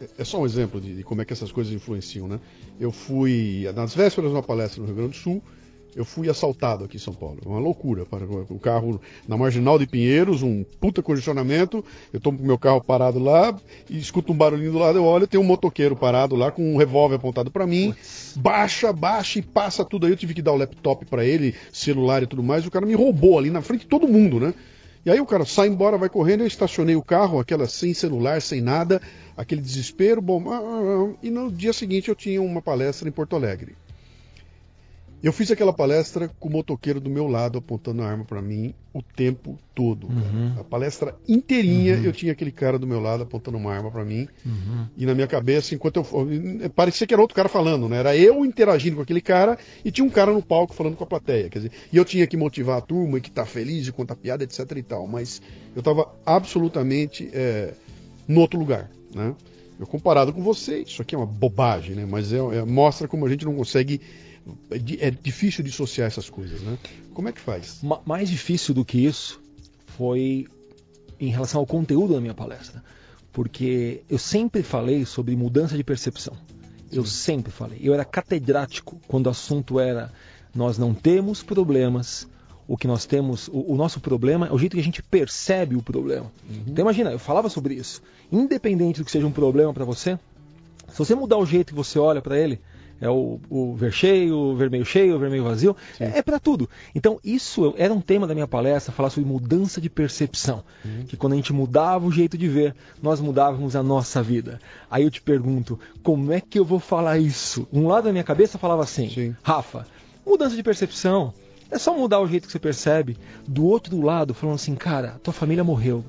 É, é só um exemplo de, de, como é que essas coisas influenciam, né? Eu fui nas vésperas de uma palestra no Rio Grande do Sul. Eu fui assaltado aqui em São Paulo. Uma loucura. O carro na marginal de Pinheiros, um puta congestionamento. Eu estou com meu carro parado lá e escuto um barulhinho do lado. Eu olho, tem um motoqueiro parado lá com um revólver apontado para mim. Baixa, baixa e passa tudo aí. Eu tive que dar o laptop para ele, celular e tudo mais. O cara me roubou ali na frente de todo mundo, né? E aí o cara sai embora, vai correndo, eu estacionei o carro, aquela sem celular, sem nada, aquele desespero, bom, ah, ah, ah, e no dia seguinte eu tinha uma palestra em Porto Alegre. Eu fiz aquela palestra com o motoqueiro do meu lado apontando a arma para mim o tempo todo. Uhum. A palestra inteirinha uhum. eu tinha aquele cara do meu lado apontando uma arma para mim. Uhum. E na minha cabeça, enquanto eu. Parecia que era outro cara falando, né? Era eu interagindo com aquele cara e tinha um cara no palco falando com a plateia. Quer dizer, e eu tinha que motivar a turma e que tá feliz e contar piada, etc e tal. Mas eu estava absolutamente é, no outro lugar, né? Eu comparado com você, isso aqui é uma bobagem, né? Mas é, é, mostra como a gente não consegue é, é difícil dissociar essas coisas, né? Como é que faz? mais difícil do que isso foi em relação ao conteúdo da minha palestra, porque eu sempre falei sobre mudança de percepção. Eu sempre falei. Eu era catedrático quando o assunto era nós não temos problemas. O que nós temos, o, o nosso problema é o jeito que a gente percebe o problema. Uhum. Então imagina, eu falava sobre isso. Independente do que seja um problema para você, se você mudar o jeito que você olha para ele, é o, o ver cheio, o vermelho cheio, o vermelho vazio, Sim. é, é para tudo. Então, isso era um tema da minha palestra, falar sobre mudança de percepção. Uhum. Que quando a gente mudava o jeito de ver, nós mudávamos a nossa vida. Aí eu te pergunto, como é que eu vou falar isso? Um lado da minha cabeça falava assim, Sim. Rafa, mudança de percepção. É só mudar o jeito que você percebe. Do outro lado, falando assim, cara, tua família morreu.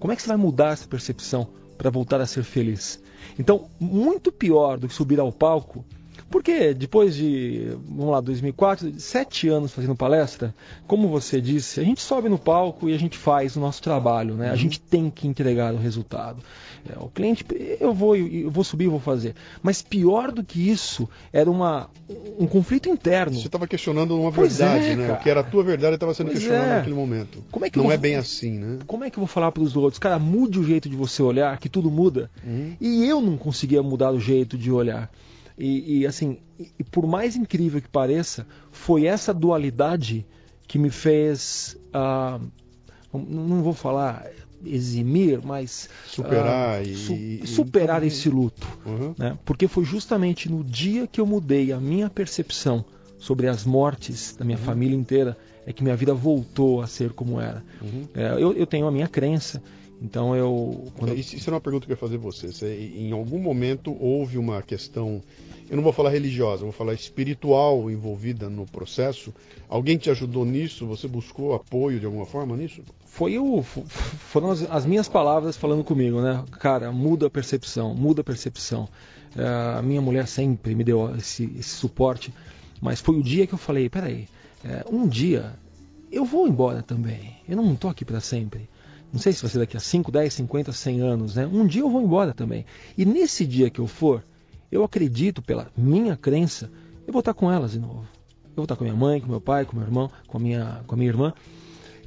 Como é que você vai mudar essa percepção para voltar a ser feliz? Então, muito pior do que subir ao palco porque depois de, vamos lá, 2004, sete anos fazendo palestra, como você disse, a gente sobe no palco e a gente faz o nosso trabalho, né? A uhum. gente tem que entregar o resultado. É, o cliente, eu vou, eu vou subir, eu vou fazer. Mas pior do que isso, era uma, um conflito interno. Você estava questionando uma pois verdade, é, né? O que era a tua verdade estava sendo pois questionado é. naquele momento. Como é que Não vou, é bem assim, né? Como é que eu vou falar para os outros? Cara, mude o jeito de você olhar, que tudo muda. Uhum. E eu não conseguia mudar o jeito de olhar. E, e assim, e por mais incrível que pareça, foi essa dualidade que me fez, uh, não vou falar eximir, mas superar, uh, e, su e, esse luto, uhum. né? Porque foi justamente no dia que eu mudei a minha percepção sobre as mortes da minha uhum. família inteira, é que minha vida voltou a ser como era. Uhum. É, eu, eu, tenho a minha crença, então eu. Quando... Isso, é uma pergunta que eu ia fazer você. você. Em algum momento houve uma questão, eu não vou falar religiosa, vou falar espiritual envolvida no processo. Alguém te ajudou nisso? Você buscou apoio de alguma forma nisso? Foi o, foram as, as minhas palavras falando comigo, né? Cara, muda a percepção, muda a percepção. É, a minha mulher sempre me deu esse, esse, suporte, mas foi o dia que eu falei: peraí, é, um dia eu vou embora também. Eu não estou aqui para sempre. Não sei se vai ser daqui a 5, 10, 50, 100 anos, né? Um dia eu vou embora também. E nesse dia que eu for, eu acredito, pela minha crença, eu vou estar com elas de novo. Eu vou estar com minha mãe, com meu pai, com meu irmão, com a minha, com a minha irmã.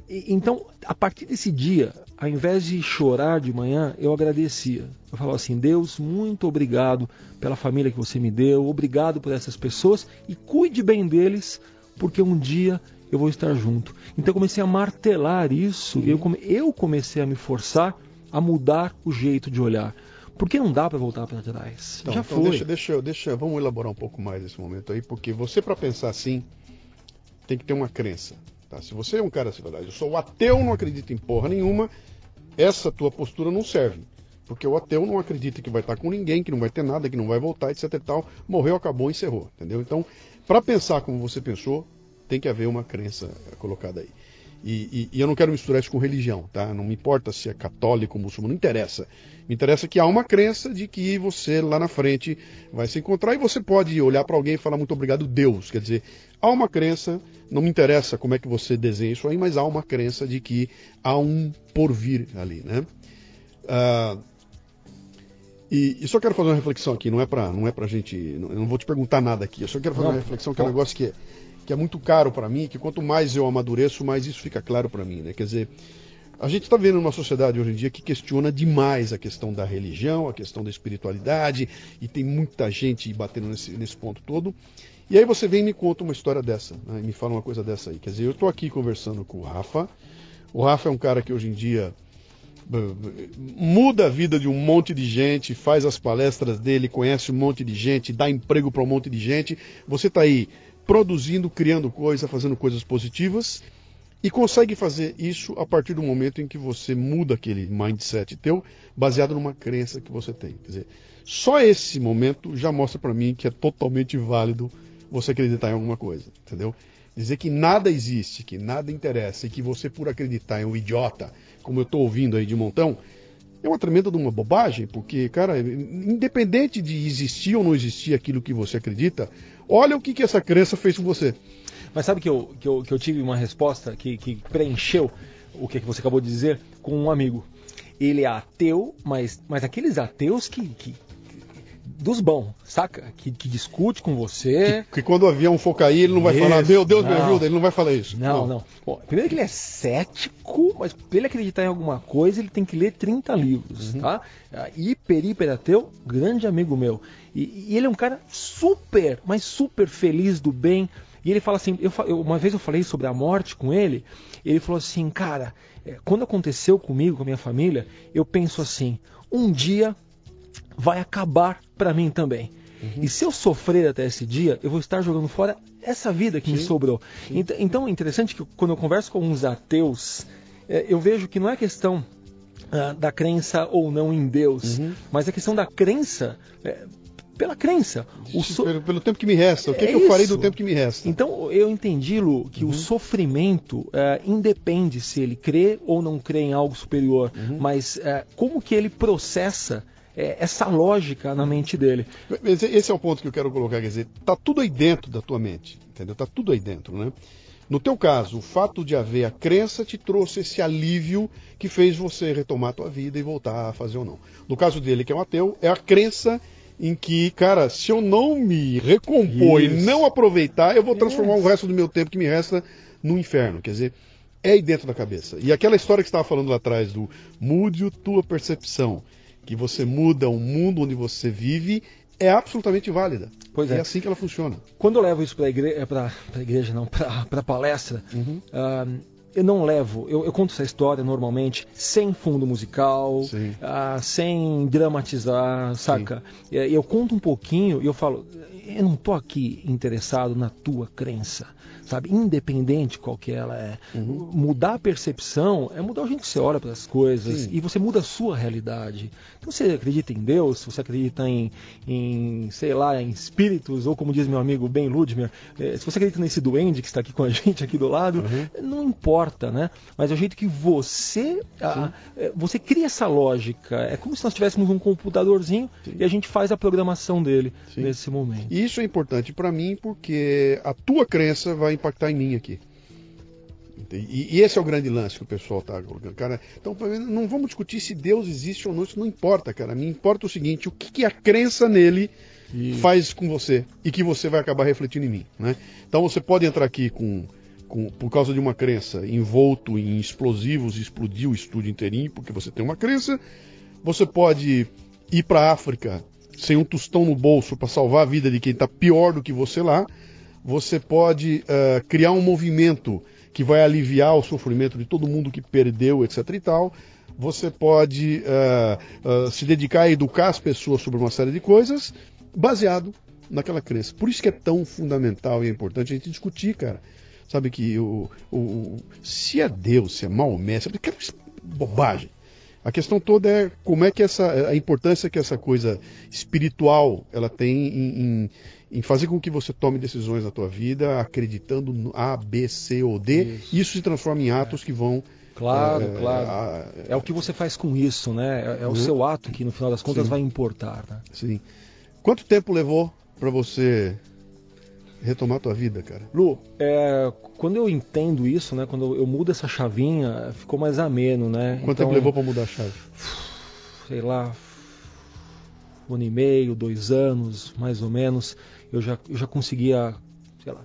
E, então, a partir desse dia, ao invés de chorar de manhã, eu agradecia. Eu falava assim: Deus, muito obrigado pela família que você me deu, obrigado por essas pessoas e cuide bem deles, porque um dia eu vou estar junto. Então eu comecei a martelar isso, uhum. eu, come, eu comecei a me forçar a mudar o jeito de olhar. Porque não dá para voltar para trás. Então, Já então foi. Deixa, deixa, deixa, vamos elaborar um pouco mais esse momento aí, porque você para pensar assim tem que ter uma crença. Tá? Se você é um cara assim, verdade, eu sou ateu, não acredito em porra nenhuma, essa tua postura não serve. Porque o ateu não acredita que vai estar com ninguém, que não vai ter nada, que não vai voltar, etc e tal. Morreu, acabou, encerrou. Entendeu? Então, para pensar como você pensou, tem que haver uma crença colocada aí. E, e, e, eu não quero misturar isso com religião, tá? Não me importa se é católico ou muçulmano, não interessa. Me interessa que há uma crença de que você lá na frente vai se encontrar e você pode olhar para alguém e falar muito obrigado, Deus. Quer dizer, há uma crença, não me interessa como é que você desenha isso aí, mas há uma crença de que há um porvir ali, né? Ah, e, e, só quero fazer uma reflexão aqui, não é para não é pra gente, não, eu não vou te perguntar nada aqui, eu só quero fazer não, uma reflexão que é um negócio que é que é muito caro para mim, que quanto mais eu amadureço, mais isso fica claro para mim. Né? Quer dizer, a gente está vendo uma sociedade hoje em dia que questiona demais a questão da religião, a questão da espiritualidade, e tem muita gente batendo nesse, nesse ponto todo. E aí você vem e me conta uma história dessa, né? me fala uma coisa dessa aí. Quer dizer, eu estou aqui conversando com o Rafa. O Rafa é um cara que hoje em dia muda a vida de um monte de gente, faz as palestras dele, conhece um monte de gente, dá emprego para um monte de gente. Você está aí produzindo, criando coisas, fazendo coisas positivas e consegue fazer isso a partir do momento em que você muda aquele mindset teu, baseado numa crença que você tem. Quer dizer, só esse momento já mostra para mim que é totalmente válido você acreditar em alguma coisa, entendeu? Dizer que nada existe, que nada interessa e que você por acreditar em um idiota, como eu estou ouvindo aí de montão, é uma tremenda de uma bobagem, porque, cara, independente de existir ou não existir aquilo que você acredita, olha o que, que essa crença fez com você. Mas sabe que eu, que eu, que eu tive uma resposta que, que preencheu o que, que você acabou de dizer com um amigo. Ele é ateu, mas, mas aqueles ateus que, que, dos bons, saca? Que, que, discute com você. Que, que, quando o avião for cair, ele não vai isso, falar, meu Deus, não. me ajuda, ele não vai falar isso. Não, não. não. Bom, primeiro que ele é cético, mas para ele acreditar em alguma coisa, ele tem que ler 30 livros, uhum. tá? Hiper, hiper ateu, grande amigo meu. E, e, ele é um cara super, mas super feliz do bem. E ele fala assim, eu, eu, uma vez eu falei sobre a morte com ele, ele falou assim, cara, é, quando aconteceu comigo, com a minha família, eu penso assim, um dia vai acabar para mim também. Uhum. E se eu sofrer até esse dia, eu vou estar jogando fora essa vida que Sim. me sobrou. Sim. Então é interessante que quando eu converso com uns ateus, é, eu vejo que não é questão ah, da crença ou não em Deus, uhum. mas a questão da crença é, pela crença. So... Pelo, pelo, tempo que me resta. O que, é que eu farei do tempo que me resta? Então eu entendi, Lu, que uhum. o sofrimento é, independe se ele crê ou não crê em algo superior, uhum. mas é, como que ele processa é, essa lógica na mente dele. Esse é o ponto que eu quero colocar, quer dizer, tá tudo aí dentro da tua mente, entendeu? Tá tudo aí dentro, né? No teu caso, o fato de haver a crença te trouxe esse alívio que fez você retomar a tua vida e voltar a fazer ou não. No caso dele, que é um ateu, é a crença em que, cara, se eu não me recompor Isso. e não aproveitar, eu vou transformar Isso. o resto do meu tempo que me resta no inferno. Quer dizer, é aí dentro da cabeça. E aquela história que você estava falando lá atrás do mude a tua percepção que você muda o mundo onde você vive é absolutamente válida. Pois é. É assim que ela funciona. Quando eu levo isso para a igreja, pra, igreja, não, para palestra, uhum. uh, eu não levo, eu, eu, conto essa história normalmente sem fundo musical, ah, sem dramatizar, saca? Eu, eu conto um pouquinho e eu falo, eu não tô aqui interessado na tua crença sabe? Independente qual que ela é. Uhum. Mudar a percepção é mudar o jeito que você olha para as coisas Sim. e você muda a sua realidade. Então você acredita em Deus, você acredita em, em sei lá, em espíritos, ou como diz meu amigo Ben Ludmer, eh, se você acredita nesse duende que está aqui com a gente aqui do lado, uhum. não importa, né? Mas é o jeito que você, a, eh, você cria essa lógica. É como se nós tivéssemos um computadorzinho Sim. e a gente faz a programação dele Sim. nesse momento. Isso é importante para mim porque a tua crença vai impactar em mim aqui. E, e, esse é o grande lance que o pessoal está colocando. Cara, então não vamos discutir se Deus existe ou não, isso não importa, cara. Me importa o seguinte, o que, que a crença nele e... faz com você e que você vai acabar refletindo em mim. Né? Então você pode entrar aqui com, com, por causa de uma crença envolto em explosivos e explodir o estúdio inteirinho, porque você tem uma crença. Você pode ir para a África sem um tostão no bolso para salvar a vida de quem está pior do que você lá você pode uh, criar um movimento que vai aliviar o sofrimento de todo mundo que perdeu, etc. e tal. Você pode uh, uh, se dedicar a educar as pessoas sobre uma série de coisas baseado naquela crença. Por isso que é tão fundamental e é importante a gente discutir, cara. Sabe que o, o, se é Deus, se é Maomé, sabe que é bobagem. A questão toda é como é que essa a importância que essa coisa espiritual ela tem em, em, em fazer com que você tome decisões na tua vida acreditando no A, B, C ou D. Isso, isso se transforma em atos é. que vão Claro, é, claro. A, é o que você faz com isso, né? É, é o uhum. seu ato que no final das contas Sim. vai importar. Né? Sim. Quanto tempo levou para você retomar a tua vida, cara? Lu, é, quando eu entendo isso, né? Quando eu mudo essa chavinha, ficou mais ameno, né? Quanto então, tempo levou para mudar a chave? Sei lá, um ano e meio, dois anos, mais ou menos eu já, eu já conseguia, sei lá,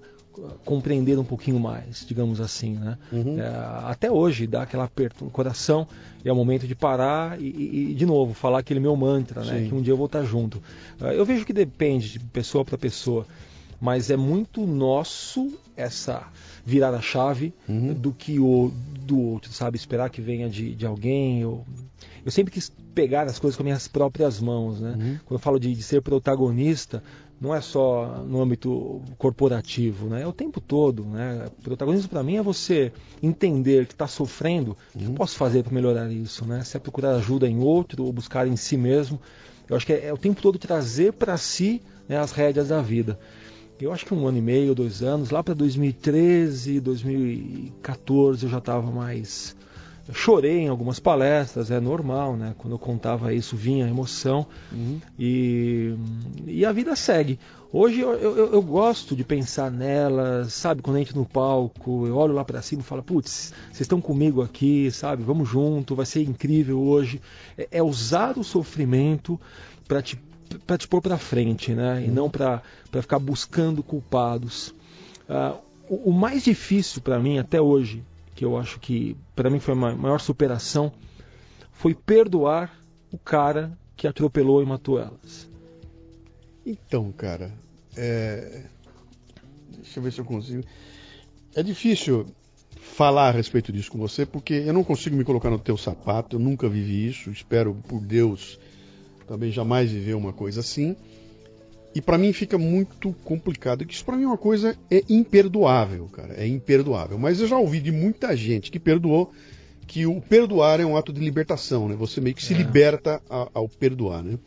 compreender um pouquinho mais, digamos assim, né? Uhum. É, até hoje dá aquele aperto no coração e é o momento de parar e, e, de novo falar aquele meu mantra, né? Que um dia eu vou estar junto. É, eu vejo que depende de pessoa para pessoa, mas é muito nosso essa virar a chave uhum. do que o do outro, sabe? Esperar que venha de, de alguém. Eu, eu sempre quis pegar as coisas com minhas próprias mãos, né? Uhum. Quando eu falo de, de ser protagonista, não é só no âmbito corporativo, né? É o tempo todo, né? Protagonismo para mim é você entender que está sofrendo, o que eu uhum. posso fazer para melhorar isso, né? Se é procurar ajuda em outro ou buscar em si mesmo, eu acho que é, é o tempo todo trazer para si né, as rédeas da vida. Eu acho que um ano e meio, dois anos, lá para 2013, 2014 eu já estava mais chorei em algumas palestras, é normal, né? Quando eu contava isso, vinha emoção. Uhum. E, e a vida segue. Hoje eu, eu, eu, gosto de pensar nela, sabe? Quando a gente no palco, eu olho lá para cima e falo, putz, vocês estão comigo aqui, sabe? Vamos junto, vai ser incrível hoje. É, é usar o sofrimento para te, pra te pôr para frente, né? Uhum. E não para ficar buscando culpados. Uh, o, o mais difícil para mim até hoje que eu acho que para mim foi a maior superação, foi perdoar o cara que atropelou e matou elas. Então, cara, é... deixa eu ver se eu consigo. É difícil falar a respeito disso com você, porque eu não consigo me colocar no teu sapato, eu nunca vivi isso, espero por Deus também jamais viver uma coisa assim. E para mim fica muito complicado, isso para mim é uma coisa é imperdoável, cara, é imperdoável. Mas eu já ouvi de muita gente que perdoou que o perdoar é um ato de libertação, né? Você meio que se é. liberta a, ao perdoar, né?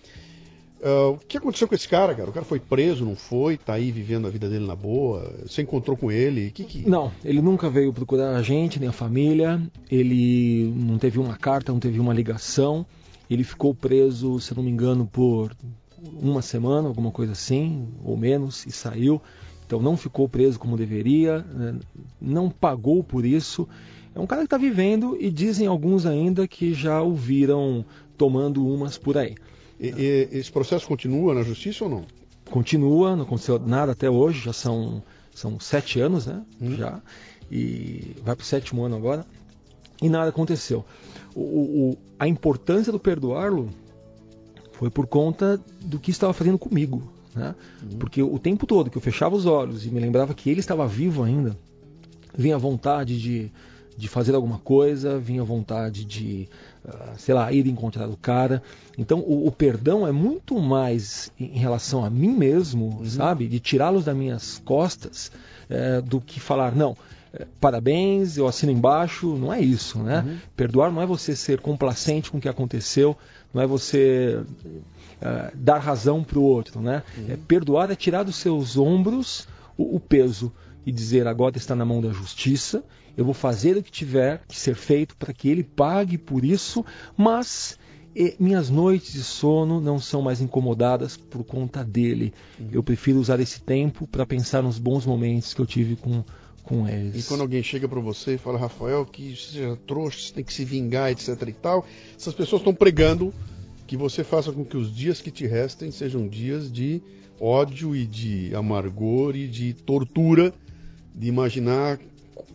Uh, o que aconteceu com esse cara, cara? O cara foi preso, não foi? Tá aí vivendo a vida dele na boa? Você encontrou com ele? Que que... Não, ele nunca veio procurar a gente, nem a família. Ele não teve uma carta, não teve uma ligação. Ele ficou preso, se não me engano, por uma semana, alguma coisa assim, ou menos, e saiu. Então não ficou preso como deveria, né? não pagou por isso. É um cara que está vivendo e dizem alguns ainda que já o viram tomando umas por aí. E, e, esse processo continua na justiça ou não? Continua, não aconteceu nada até hoje, já são, são sete anos, né? Hum. Já. E vai para o sétimo ano agora. E nada aconteceu. O, o, a importância do perdoá-lo foi por conta do que estava fazendo comigo. Né? Uhum. Porque o tempo todo que eu fechava os olhos e me lembrava que ele estava vivo ainda, vinha a vontade de, de fazer alguma coisa, vinha vontade de, uh, sei lá, ir encontrar o cara. Então o, o, perdão é muito mais em relação a mim mesmo, uhum. sabe? De tirá-los das minhas costas, uh, do que falar, não, uh, parabéns, eu assino embaixo. Não é isso, né? Uhum. Perdoar não é você ser complacente com o que aconteceu, não é você uh, dar razão para o outro, né? Uhum. É, perdoar é tirar dos seus ombros o, o peso e dizer agora está na mão da justiça, eu vou fazer o que tiver que ser feito para que ele pague por isso, mas e minhas noites de sono não são mais incomodadas por conta dele. Uhum. Eu prefiro usar esse tempo para pensar nos bons momentos que eu tive com, com eles. E quando alguém chega para você e fala, Rafael, que é trouxa, você tem que se vingar, etc e tal, essas pessoas estão pregando que você faça com que os dias que te restem sejam dias de ódio e de amargor e de tortura, de imaginar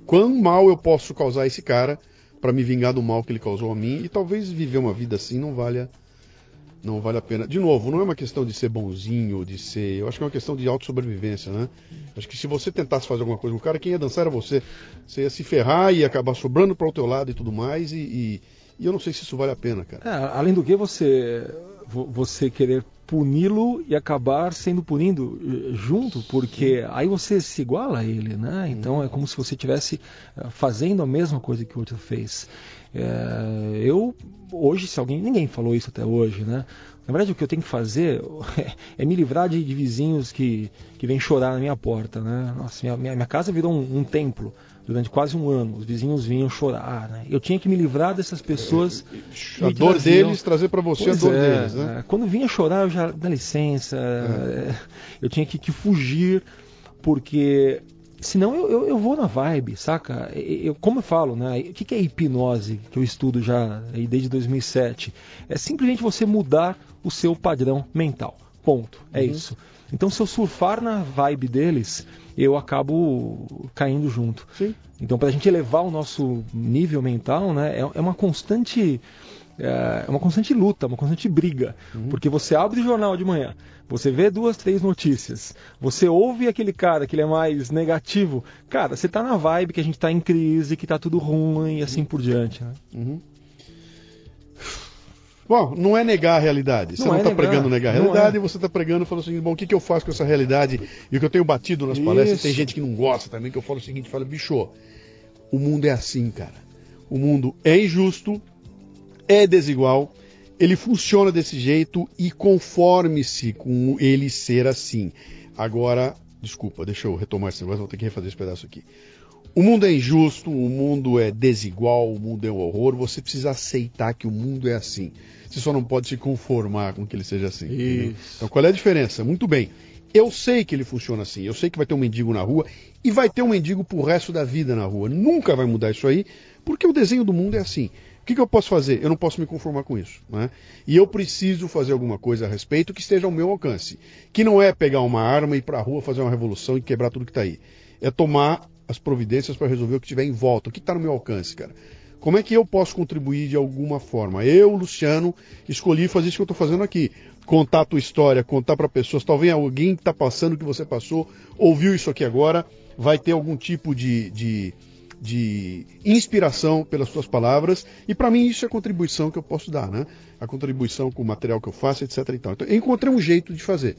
quão mal eu posso causar a esse cara para me vingar do mal que ele causou a mim e talvez viver uma vida assim não valha não vale a pena. De novo, não é uma questão de ser bonzinho, de ser. Eu acho que é uma questão de autossobrevivência, né? Acho que se você tentasse fazer alguma coisa com o cara, quem ia dançar era você. Você ia se ferrar e acabar sobrando para o teu lado e tudo mais, e, e, e, eu não sei se isso vale a pena, cara. É, além do que você você querer puni-lo e acabar sendo punindo eh, junto, porque aí você se iguala a ele, né? Então é como se você estivesse eh, fazendo a mesma coisa que o outro fez. É, eu hoje, se alguém ninguém falou isso até hoje, né? Na verdade, o que eu tenho que fazer é, me livrar de, de vizinhos que, que vêm chorar na minha porta, né? Nossa, minha, minha, minha casa virou um, um templo durante quase um ano. Os vizinhos vinham chorar. Né? Eu tinha que me livrar dessas pessoas. A dor traziam... deles, trazer para você pois a dor é, deles. Né? É. Quando vinha chorar, eu já. Dá licença. É. é eu tinha que, que, fugir, porque. Senão eu, eu, eu, vou na vibe, saca? Eu, como eu falo, né? O que, que é hipnose, que eu estudo já desde 2007? É simplesmente você mudar o seu padrão mental. Ponto. É uhum. isso. Então, se eu surfar na vibe deles, eu acabo caindo junto. Sim. Então, para a gente elevar o nosso nível mental, né, é, é uma constante é, é uma constante luta, uma constante briga. Uhum. Porque você abre o jornal de manhã, você vê duas, três notícias, você ouve aquele cara que ele é mais negativo. Cara, você está na vibe que a gente está em crise, que está tudo ruim e assim por diante. Né? Uhum. Bom, não é negar a realidade. Você não, não está é pregando negar a realidade, é. você está pregando falando assim, bom, o que, que eu faço com essa realidade? E o que eu tenho batido nas palestras, tem gente que não gosta também, que eu falo o seguinte, fala, bicho, o mundo é assim, cara. O mundo é injusto, é desigual, ele funciona desse jeito e conforme-se com ele ser assim. Agora, desculpa, deixa eu retomar esse negócio, vou ter que refazer esse pedaço aqui. O mundo é injusto, o mundo é desigual, o mundo é um horror. Você precisa aceitar que o mundo é assim. Você só não pode se conformar com que ele seja assim. Então, qual é a diferença? Muito bem. Eu sei que ele funciona assim. Eu sei que vai ter um mendigo na rua e vai ter um mendigo pro resto da vida na rua. Nunca vai mudar isso aí, porque o desenho do mundo é assim. O que, que eu posso fazer? Eu não posso me conformar com isso. Né? E eu preciso fazer alguma coisa a respeito que esteja ao meu alcance. Que não é pegar uma arma e ir para a rua fazer uma revolução e quebrar tudo que está aí. É tomar as providências para resolver o que tiver em volta. O que está no meu alcance, cara? Como é que eu posso contribuir de alguma forma? Eu, Luciano, escolhi fazer isso que eu estou fazendo aqui. Contar a tua história, contar para pessoas. Talvez alguém que está passando o que você passou, ouviu isso aqui agora, vai ter algum tipo de, de, de inspiração pelas suas palavras. E para mim isso é a contribuição que eu posso dar, né? A contribuição com o material que eu faço, etc. Então, eu encontrei um jeito de fazer.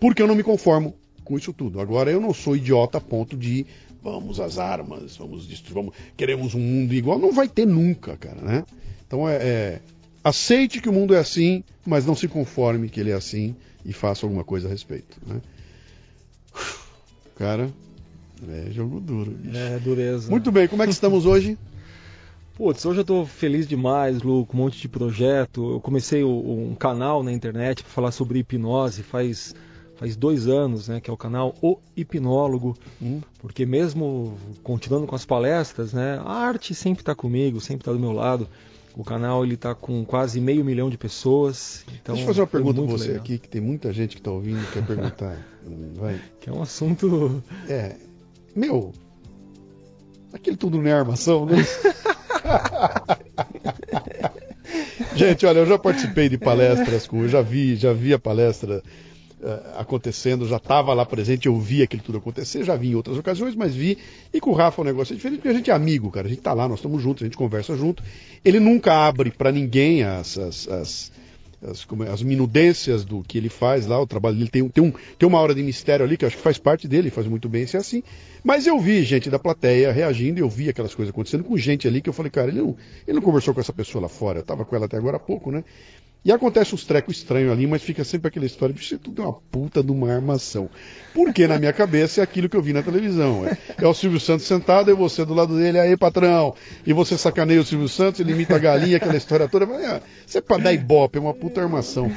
Porque eu não me conformo com isso tudo. Agora eu não sou idiota a ponto de vamos às armas, vamos vamos, queremos um mundo igual. Não vai ter nunca, cara, né? Então é, é, aceite que o mundo é assim, mas não se conforme que ele é assim e faça alguma coisa a respeito, né? Cara, é jogo duro. Bicho. É, dureza. Muito bem, como é que estamos hoje? Putz, hoje eu estou feliz demais, Lu, com um monte de projeto. Eu comecei um canal na internet para falar sobre hipnose faz faz dois anos, né, que é o canal O Hipnólogo, hum. porque mesmo continuando com as palestras, né, a arte sempre está comigo, sempre está do meu lado. O canal ele está com quase meio milhão de pessoas. Então Deixa eu fazer uma pergunta para você legal. aqui, que tem muita gente que está ouvindo e quer perguntar. Vai. Que é um assunto. É. Meu, aquele tudo não é armação, né? Gente, olha, eu já participei de palestras com, eu já vi, já vi a palestra uh, acontecendo, já estava lá presente, eu vi aquilo tudo acontecer, já vi em outras ocasiões, mas vi. E com o Rafa o negócio é diferente, porque a gente é amigo, cara. A gente está lá, nós estamos juntos, a gente conversa junto. Ele nunca abre para ninguém as, as, as as, é, as minudências do que ele faz lá, o trabalho dele tem, tem, um, tem uma hora de mistério ali que eu acho que faz parte dele, faz muito bem ser assim. Mas eu vi gente da plateia reagindo, eu vi aquelas coisas acontecendo com gente ali que eu falei, cara, ele não, ele não conversou com essa pessoa lá fora, eu estava com ela até agora há pouco, né? E acontece uns trecos estranhos ali, mas fica sempre aquela história de isso tudo é uma puta de uma armação. Porque na minha cabeça é aquilo que eu vi na televisão. É, é o Silvio Santos sentado e você do lado dele, aí patrão. E você sacaneia o Silvio Santos, ele imita a galinha, aquela história toda. Mas, ah, isso é pra dar ibope, é uma puta armação.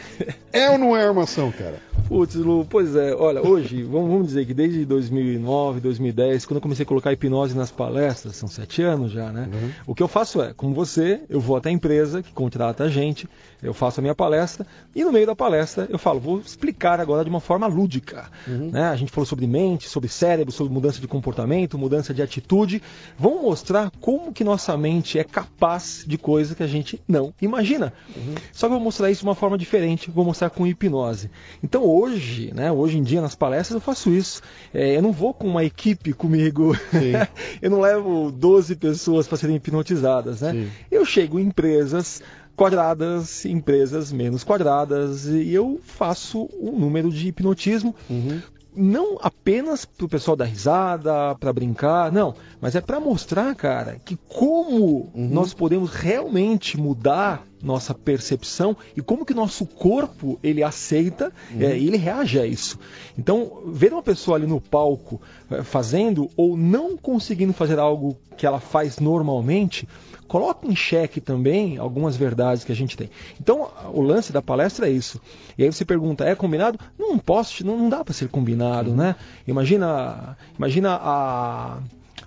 É ou não é armação, cara? Putz, Lu, pois é, olha, hoje, vamos, vamos dizer que desde 2009, 2010, quando eu comecei a colocar hipnose nas palestras, são sete anos já, né? Uhum. O que eu faço é, como você, eu vou até a empresa que contrata a gente, eu faço a minha palestra e no meio da palestra eu falo, vou explicar agora de uma forma lúdica. Uhum. Né? A gente falou sobre mente, sobre cérebro, sobre mudança de comportamento, mudança de atitude. Vamos mostrar como que nossa mente é capaz de coisa que a gente não imagina. Uhum. Só que eu vou mostrar isso de uma forma diferente, vou mostrar com hipnose. Então hoje, né, hoje em dia nas palestras eu faço isso. É, eu não vou com uma equipe comigo, eu não levo 12 pessoas para serem hipnotizadas. Né? Eu chego em empresas quadradas, empresas menos quadradas, e eu faço um número de hipnotismo. Uhum. Não apenas para o pessoal dar risada, para brincar, não, mas é para mostrar, cara, que como uhum. nós podemos realmente mudar nossa percepção e como que nosso corpo ele aceita uhum. é, ele reage a isso. Então, ver uma pessoa ali no palco é, fazendo ou não conseguindo fazer algo que ela faz normalmente, coloca em xeque também algumas verdades que a gente tem. Então, o lance da palestra é isso. E aí você pergunta, é combinado? Não posso, não, não dá para ser combinado, uhum. né? Imagina, imagina a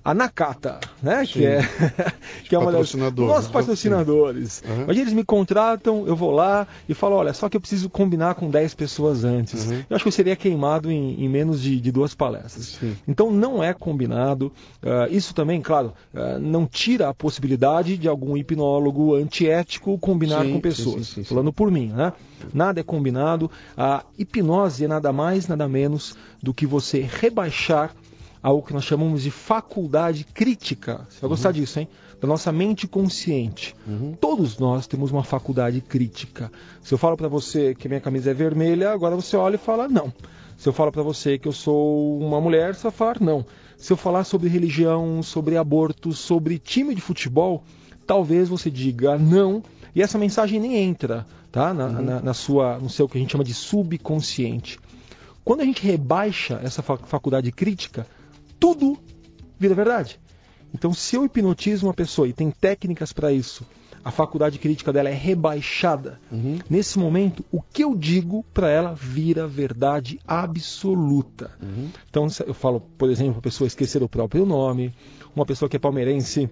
a Nakata, né? Que é, que é uma das nossos né? patrocinadores. Uhum. Imagina, eles me contratam, eu vou lá e falo, olha, só que eu preciso combinar com 10 pessoas antes. Uhum. Eu acho que eu seria queimado em, em menos de, de, duas palestras. Sim. Então não é combinado. Uh, isso também, claro, uh, não tira a possibilidade de algum hipnólogo antiético combinar sim, com pessoas. Sim, Falando por mim, né? Nada é combinado. A hipnose é nada mais, nada menos do que você rebaixar algo que nós chamamos de faculdade crítica. Você vai gostar uhum. disso, hein? Da nossa mente consciente. Uhum. Todos nós temos uma faculdade crítica. Se eu falo para você que minha camisa é vermelha, agora você olha e fala não. Se eu falo para você que eu sou uma mulher, você vai falar não. Se eu falar sobre religião, sobre aborto, sobre time de futebol, talvez você diga não e essa mensagem nem entra, tá? Na, uhum. na, na sua, no seu que a gente chama de subconsciente. Quando a gente rebaixa essa faculdade crítica, tudo vira verdade. Então, se eu hipnotizo uma pessoa e tem técnicas para isso, a faculdade crítica dela é rebaixada. Uhum. Nesse momento, o que eu digo para ela vira verdade absoluta. Uhum. Então, eu falo, por exemplo, a pessoa esquecer o próprio nome, uma pessoa que é palmeirense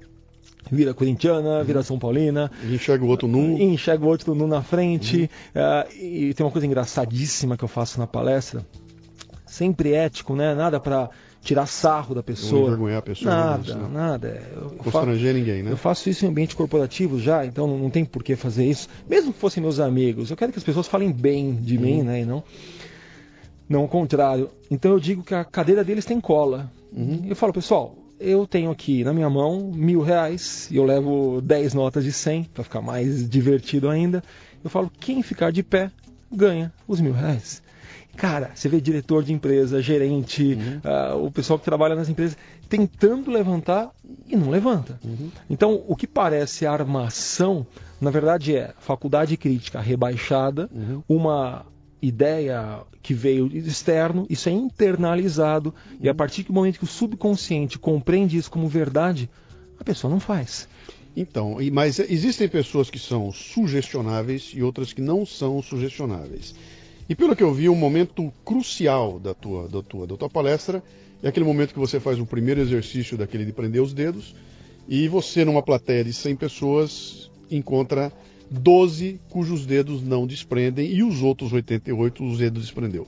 vira corintiana, vira São Paulina. E enxerga o outro nu. Enxerga o outro nu na frente. Uhum. Uh, e tem uma coisa engraçadíssima que eu faço na palestra. Sempre ético, né? Nada para tirar sarro da pessoa. Não envergonhar a pessoa. Nada, não. nada. Eu Constranger faço, ninguém, né? Eu faço isso em ambiente corporativo já, então não, tem por que fazer isso. Mesmo que fossem meus amigos, eu quero que as pessoas falem bem de uhum. mim, né? E não, não o contrário. Então eu digo que a cadeira deles tem cola. Uhum. Eu falo, pessoal, eu tenho aqui na minha mão mil reais e eu levo dez notas de cem para ficar mais divertido ainda. Eu falo, quem ficar de pé ganha os mil reais. Cara, você vê diretor de empresa, gerente, uhum. uh, o pessoal que trabalha nas empresas tentando levantar e não levanta. Uhum. Então, o que parece armação, na verdade é faculdade crítica rebaixada, uhum. uma ideia que veio externo, isso é internalizado e a uhum. partir do momento que o subconsciente compreende isso como verdade, a pessoa não faz. Então, mas existem pessoas que são sugestionáveis e outras que não são sugestionáveis. E pelo que eu vi, um momento crucial da tua, da tua, da tua palestra é aquele momento que você faz o primeiro exercício daquele de prender os dedos e você, numa plateia de 100 pessoas, encontra 12 cujos dedos não desprendem e os outros 88 os dedos desprendeu.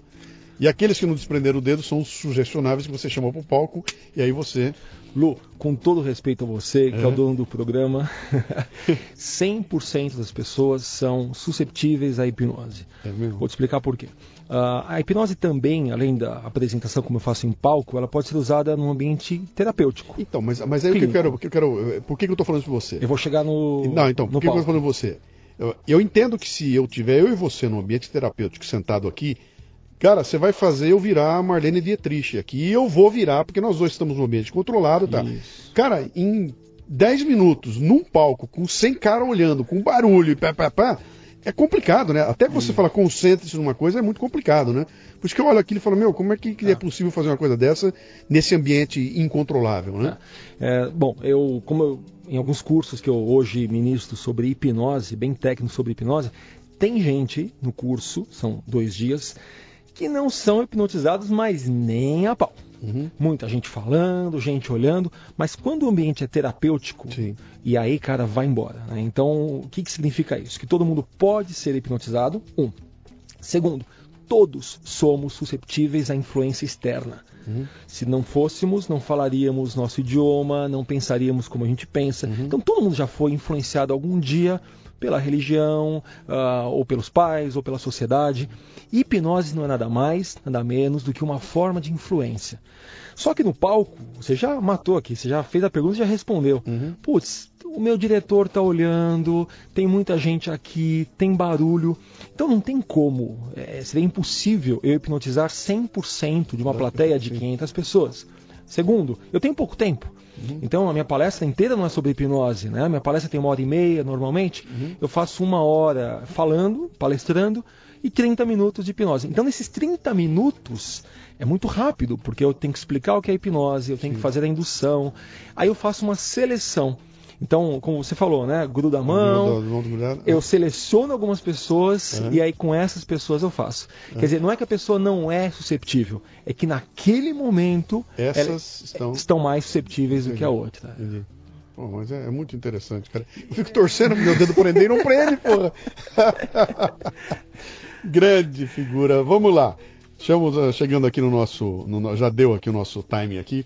E aqueles que não desprenderam o dedo são os sugestionáveis que você chamou para o palco e aí você. Lu, com todo respeito a você, que é, é o dono do programa, 100% das pessoas são susceptíveis à hipnose. É mesmo? Vou te explicar por quê. Uh, a hipnose também, além da apresentação como eu faço em palco, ela pode ser usada num ambiente terapêutico. então, mas, mas aí o que eu quero, que eu quero. Por que, que eu estou falando isso para você? Eu vou chegar no. Não, então, por que, que eu estou falando você? Eu, eu entendo que se eu tiver eu e você num ambiente terapêutico sentado aqui, Cara, você vai fazer eu virar a Marlene Dietrich aqui. E eu vou virar, porque nós dois estamos no ambiente controlado, tá? Isso. Cara, em 10 minutos, num palco, com 100 caras olhando, com barulho e pá, pá, pá, é complicado, né? Até você hum. falar concentre-se numa coisa é muito complicado, né? Por isso que eu olho aquilo e falo, meu, como é que é ah. possível fazer uma coisa dessa nesse ambiente incontrolável, né? É, bom, eu, como eu, em alguns cursos que eu hoje ministro sobre hipnose, bem técnico sobre hipnose, tem gente no curso, são dois dias, que não são hipnotizados, mas nem a pau. Uhum. Muita gente falando, gente olhando, mas quando o ambiente é terapêutico, Sim. e aí, cara, vai embora. Né? Então, o que, que significa isso? Que todo mundo pode ser hipnotizado, um. Segundo, todos somos susceptíveis à influência externa. Uhum. Se não fôssemos, não falaríamos nosso idioma, não pensaríamos como a gente pensa. Uhum. Então todo mundo já foi influenciado algum dia pela religião, uh, ou pelos pais, ou pela sociedade. hipnose não é nada mais, nada menos do que uma forma de influência. Só que no palco, você já matou aqui, você já fez a pergunta e já respondeu. Uhum. Putz, o meu diretor está olhando, tem muita gente aqui, tem barulho. Então não tem como, é, seria impossível eu hipnotizar 100% de uma plateia de 500 pessoas. Segundo, eu tenho pouco tempo. Uhum. Então a minha palestra inteira não é sobre hipnose, né? Minha palestra tem uma hora e meia normalmente. Uhum. Eu faço uma hora falando, palestrando e 30 minutos de hipnose. Então nesses 30 minutos é muito rápido, porque eu tenho que explicar o que é hipnose, eu tenho Sim. que fazer a indução. Aí eu faço uma seleção. Então, como você falou, né? Gruda a mão. Eu seleciono algumas pessoas uhum. e aí com essas pessoas eu faço. Uhum. Quer dizer, não é que a pessoa não é susceptível, é que naquele momento essas estão... estão mais susceptíveis Entendi. do que a outra. Entendi. Pô, mas é, é, muito interessante, cara. Eu fico torcendo pro meu dedo prender e não prende, porra. Grande figura. Vamos lá. Estamos ah, chegando aqui no nosso. No, já deu aqui o nosso timing aqui.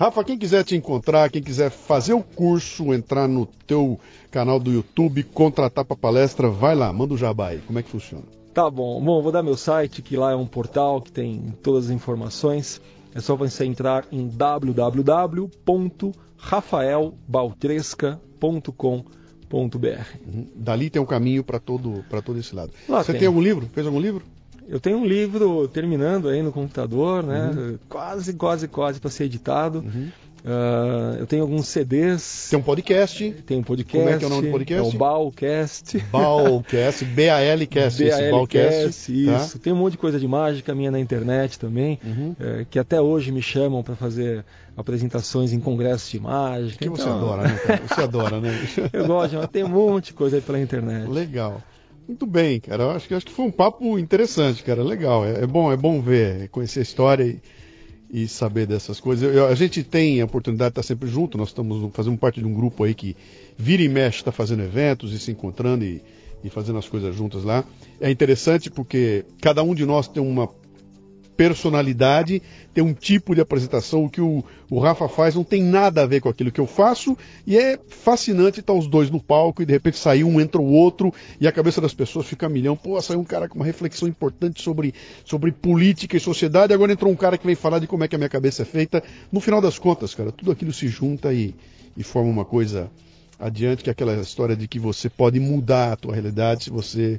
Rafa, quem quiser te encontrar, quem quiser fazer o curso, entrar no teu canal do YouTube, contratar para palestra, vai lá, manda o jabá aí. Como é que funciona? Tá bom. Bom, vou dar meu site, que lá é um portal que tem todas as informações. É só você entrar em www.rafaelbaltresca.com.br. Uhum. Dali tem um caminho para todo, todo esse lado. Lá você tem. tem algum livro? Fez algum livro? Eu tenho um livro terminando aí no computador, né? Uhum. Quase, quase, quase para ser editado. Uhum. Uh, eu tenho alguns CDs. Tem um podcast. Tem um podcast. Como é que é o nome do podcast? É o Balcast. Balcast, B-A-L-Cast. B-A-L-Cast, isso. Tá? Tem um monte de coisa de mágica minha na internet também, uhum. é, que até hoje me chamam para fazer apresentações em congressos de mágica. Que então... você adora, né? Cara? Você adora, né? eu gosto, mas tem um monte de coisa aí pela internet. Legal. Muito bem, cara. Eu acho que, acho que foi um papo interessante, cara. Legal. É, é bom, é bom ver, conhecer a história e, e saber dessas coisas. Eu, a gente tem a oportunidade de estar sempre junto. Nós estamos fazendo parte de um grupo aí que vira e mexe, está fazendo eventos e se encontrando e, e fazendo as coisas juntas lá. É interessante porque cada um de nós tem uma personalidade, tem um tipo de apresentação. O que o, o, Rafa faz não tem nada a ver com aquilo que eu faço, e é fascinante estar os dois no palco e de repente sair um, entra o outro, e a cabeça das pessoas fica a milhão. Pô, saiu um cara com uma reflexão importante sobre, sobre política e sociedade, agora entrou um cara que vem falar de como é que a minha cabeça é feita. No final das contas, cara, tudo aquilo se junta e, e forma uma coisa adiante, que é aquela história de que você pode mudar a tua realidade se você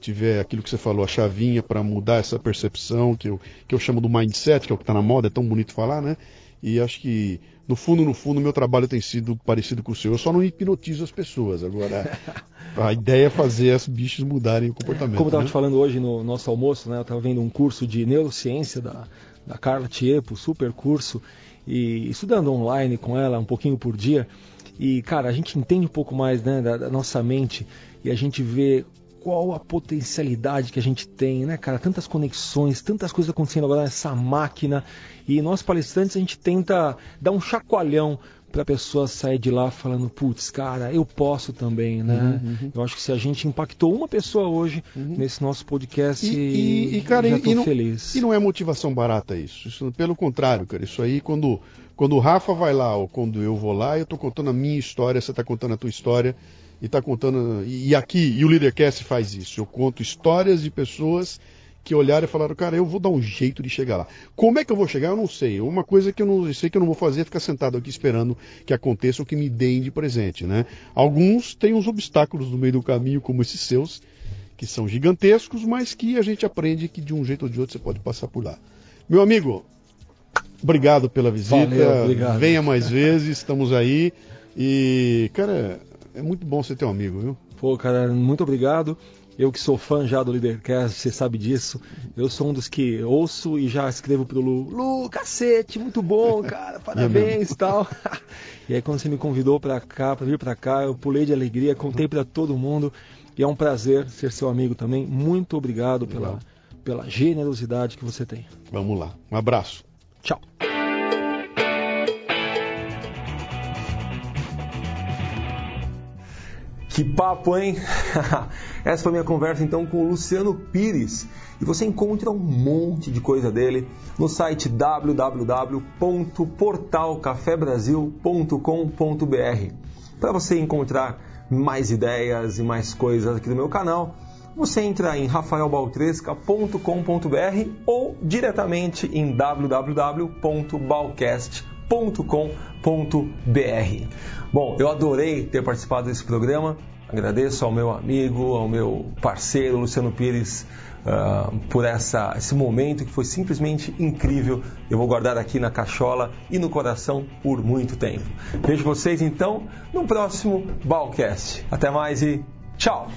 tiver aquilo que você falou, a chavinha para mudar essa percepção, que eu, que eu chamo do mindset, que é o que está na moda, é tão bonito falar, né? E acho que, no fundo, no fundo, meu trabalho tem sido parecido com o seu. Eu só não hipnotizo as pessoas. Agora, a ideia é fazer as bichos mudarem o comportamento. Como eu estava né? te falando hoje no nosso almoço, né? Eu estava vendo um curso de neurociência da, da Carla Tiepo, super curso, e estudando online com ela um pouquinho por dia. E, cara, a gente entende um pouco mais né, da, da nossa mente e a gente vê qual a potencialidade que a gente tem, né, cara? Tantas conexões, tantas coisas acontecendo agora nessa máquina. E nós palestrantes a gente tenta dar um chacoalhão para a pessoa sair de lá falando, putz, cara, eu posso também, né? Uhum, uhum. Eu acho que se a gente impactou uma pessoa hoje uhum. nesse nosso podcast, e, e, e cara, já e, não, feliz. E não é motivação barata isso. isso. Pelo contrário, cara, isso aí quando quando o Rafa vai lá ou quando eu vou lá, eu estou contando a minha história, você está contando a tua história e está contando e, aqui e o Leadercast faz isso. Eu conto histórias de pessoas que olharam e falaram, cara, eu vou dar um jeito de chegar lá. Como é que eu vou chegar? Eu não sei. Uma coisa que eu não eu sei que eu não vou fazer é ficar sentado aqui esperando que aconteça o que me deem de presente, né? Alguns têm uns obstáculos no meio do caminho, como esses seus, que são gigantescos, mas que a gente aprende que de um jeito ou de outro você pode passar por lá. Meu amigo, obrigado pela visita. Valeu, obrigado. Venha mais vezes, estamos aí. E, cara, é muito bom ser teu amigo, viu? Pô, cara, muito obrigado. Eu que sou fã já do Leadercast, você sabe disso. Eu sou um dos que ouço e já escrevo pro Lu, Lu, cacete, muito bom, cara, parabéns e tal. e aí quando você me convidou para cá, para vir para cá, eu pulei de alegria, contei para todo mundo. E é um prazer ser seu amigo também. Muito obrigado pela, pela generosidade que você tem. Vamos lá. Um abraço. Tchau. Que papo, hein? Essa foi minha conversa então com o Luciano Pires. E você encontra um monte de coisa dele no site www.portalcafebrasil.com.br. Para você encontrar mais ideias e mais coisas aqui do meu canal, você entra em rafaelbaltresca.com.br ou diretamente em www.balcast.com.br. Bom, eu adorei ter participado desse programa. Agradeço ao meu amigo, ao meu parceiro Luciano Pires uh, por essa, esse momento que foi simplesmente incrível. Eu vou guardar aqui na cachola e no coração por muito tempo. Vejo vocês então no próximo Balcast. Até mais e tchau!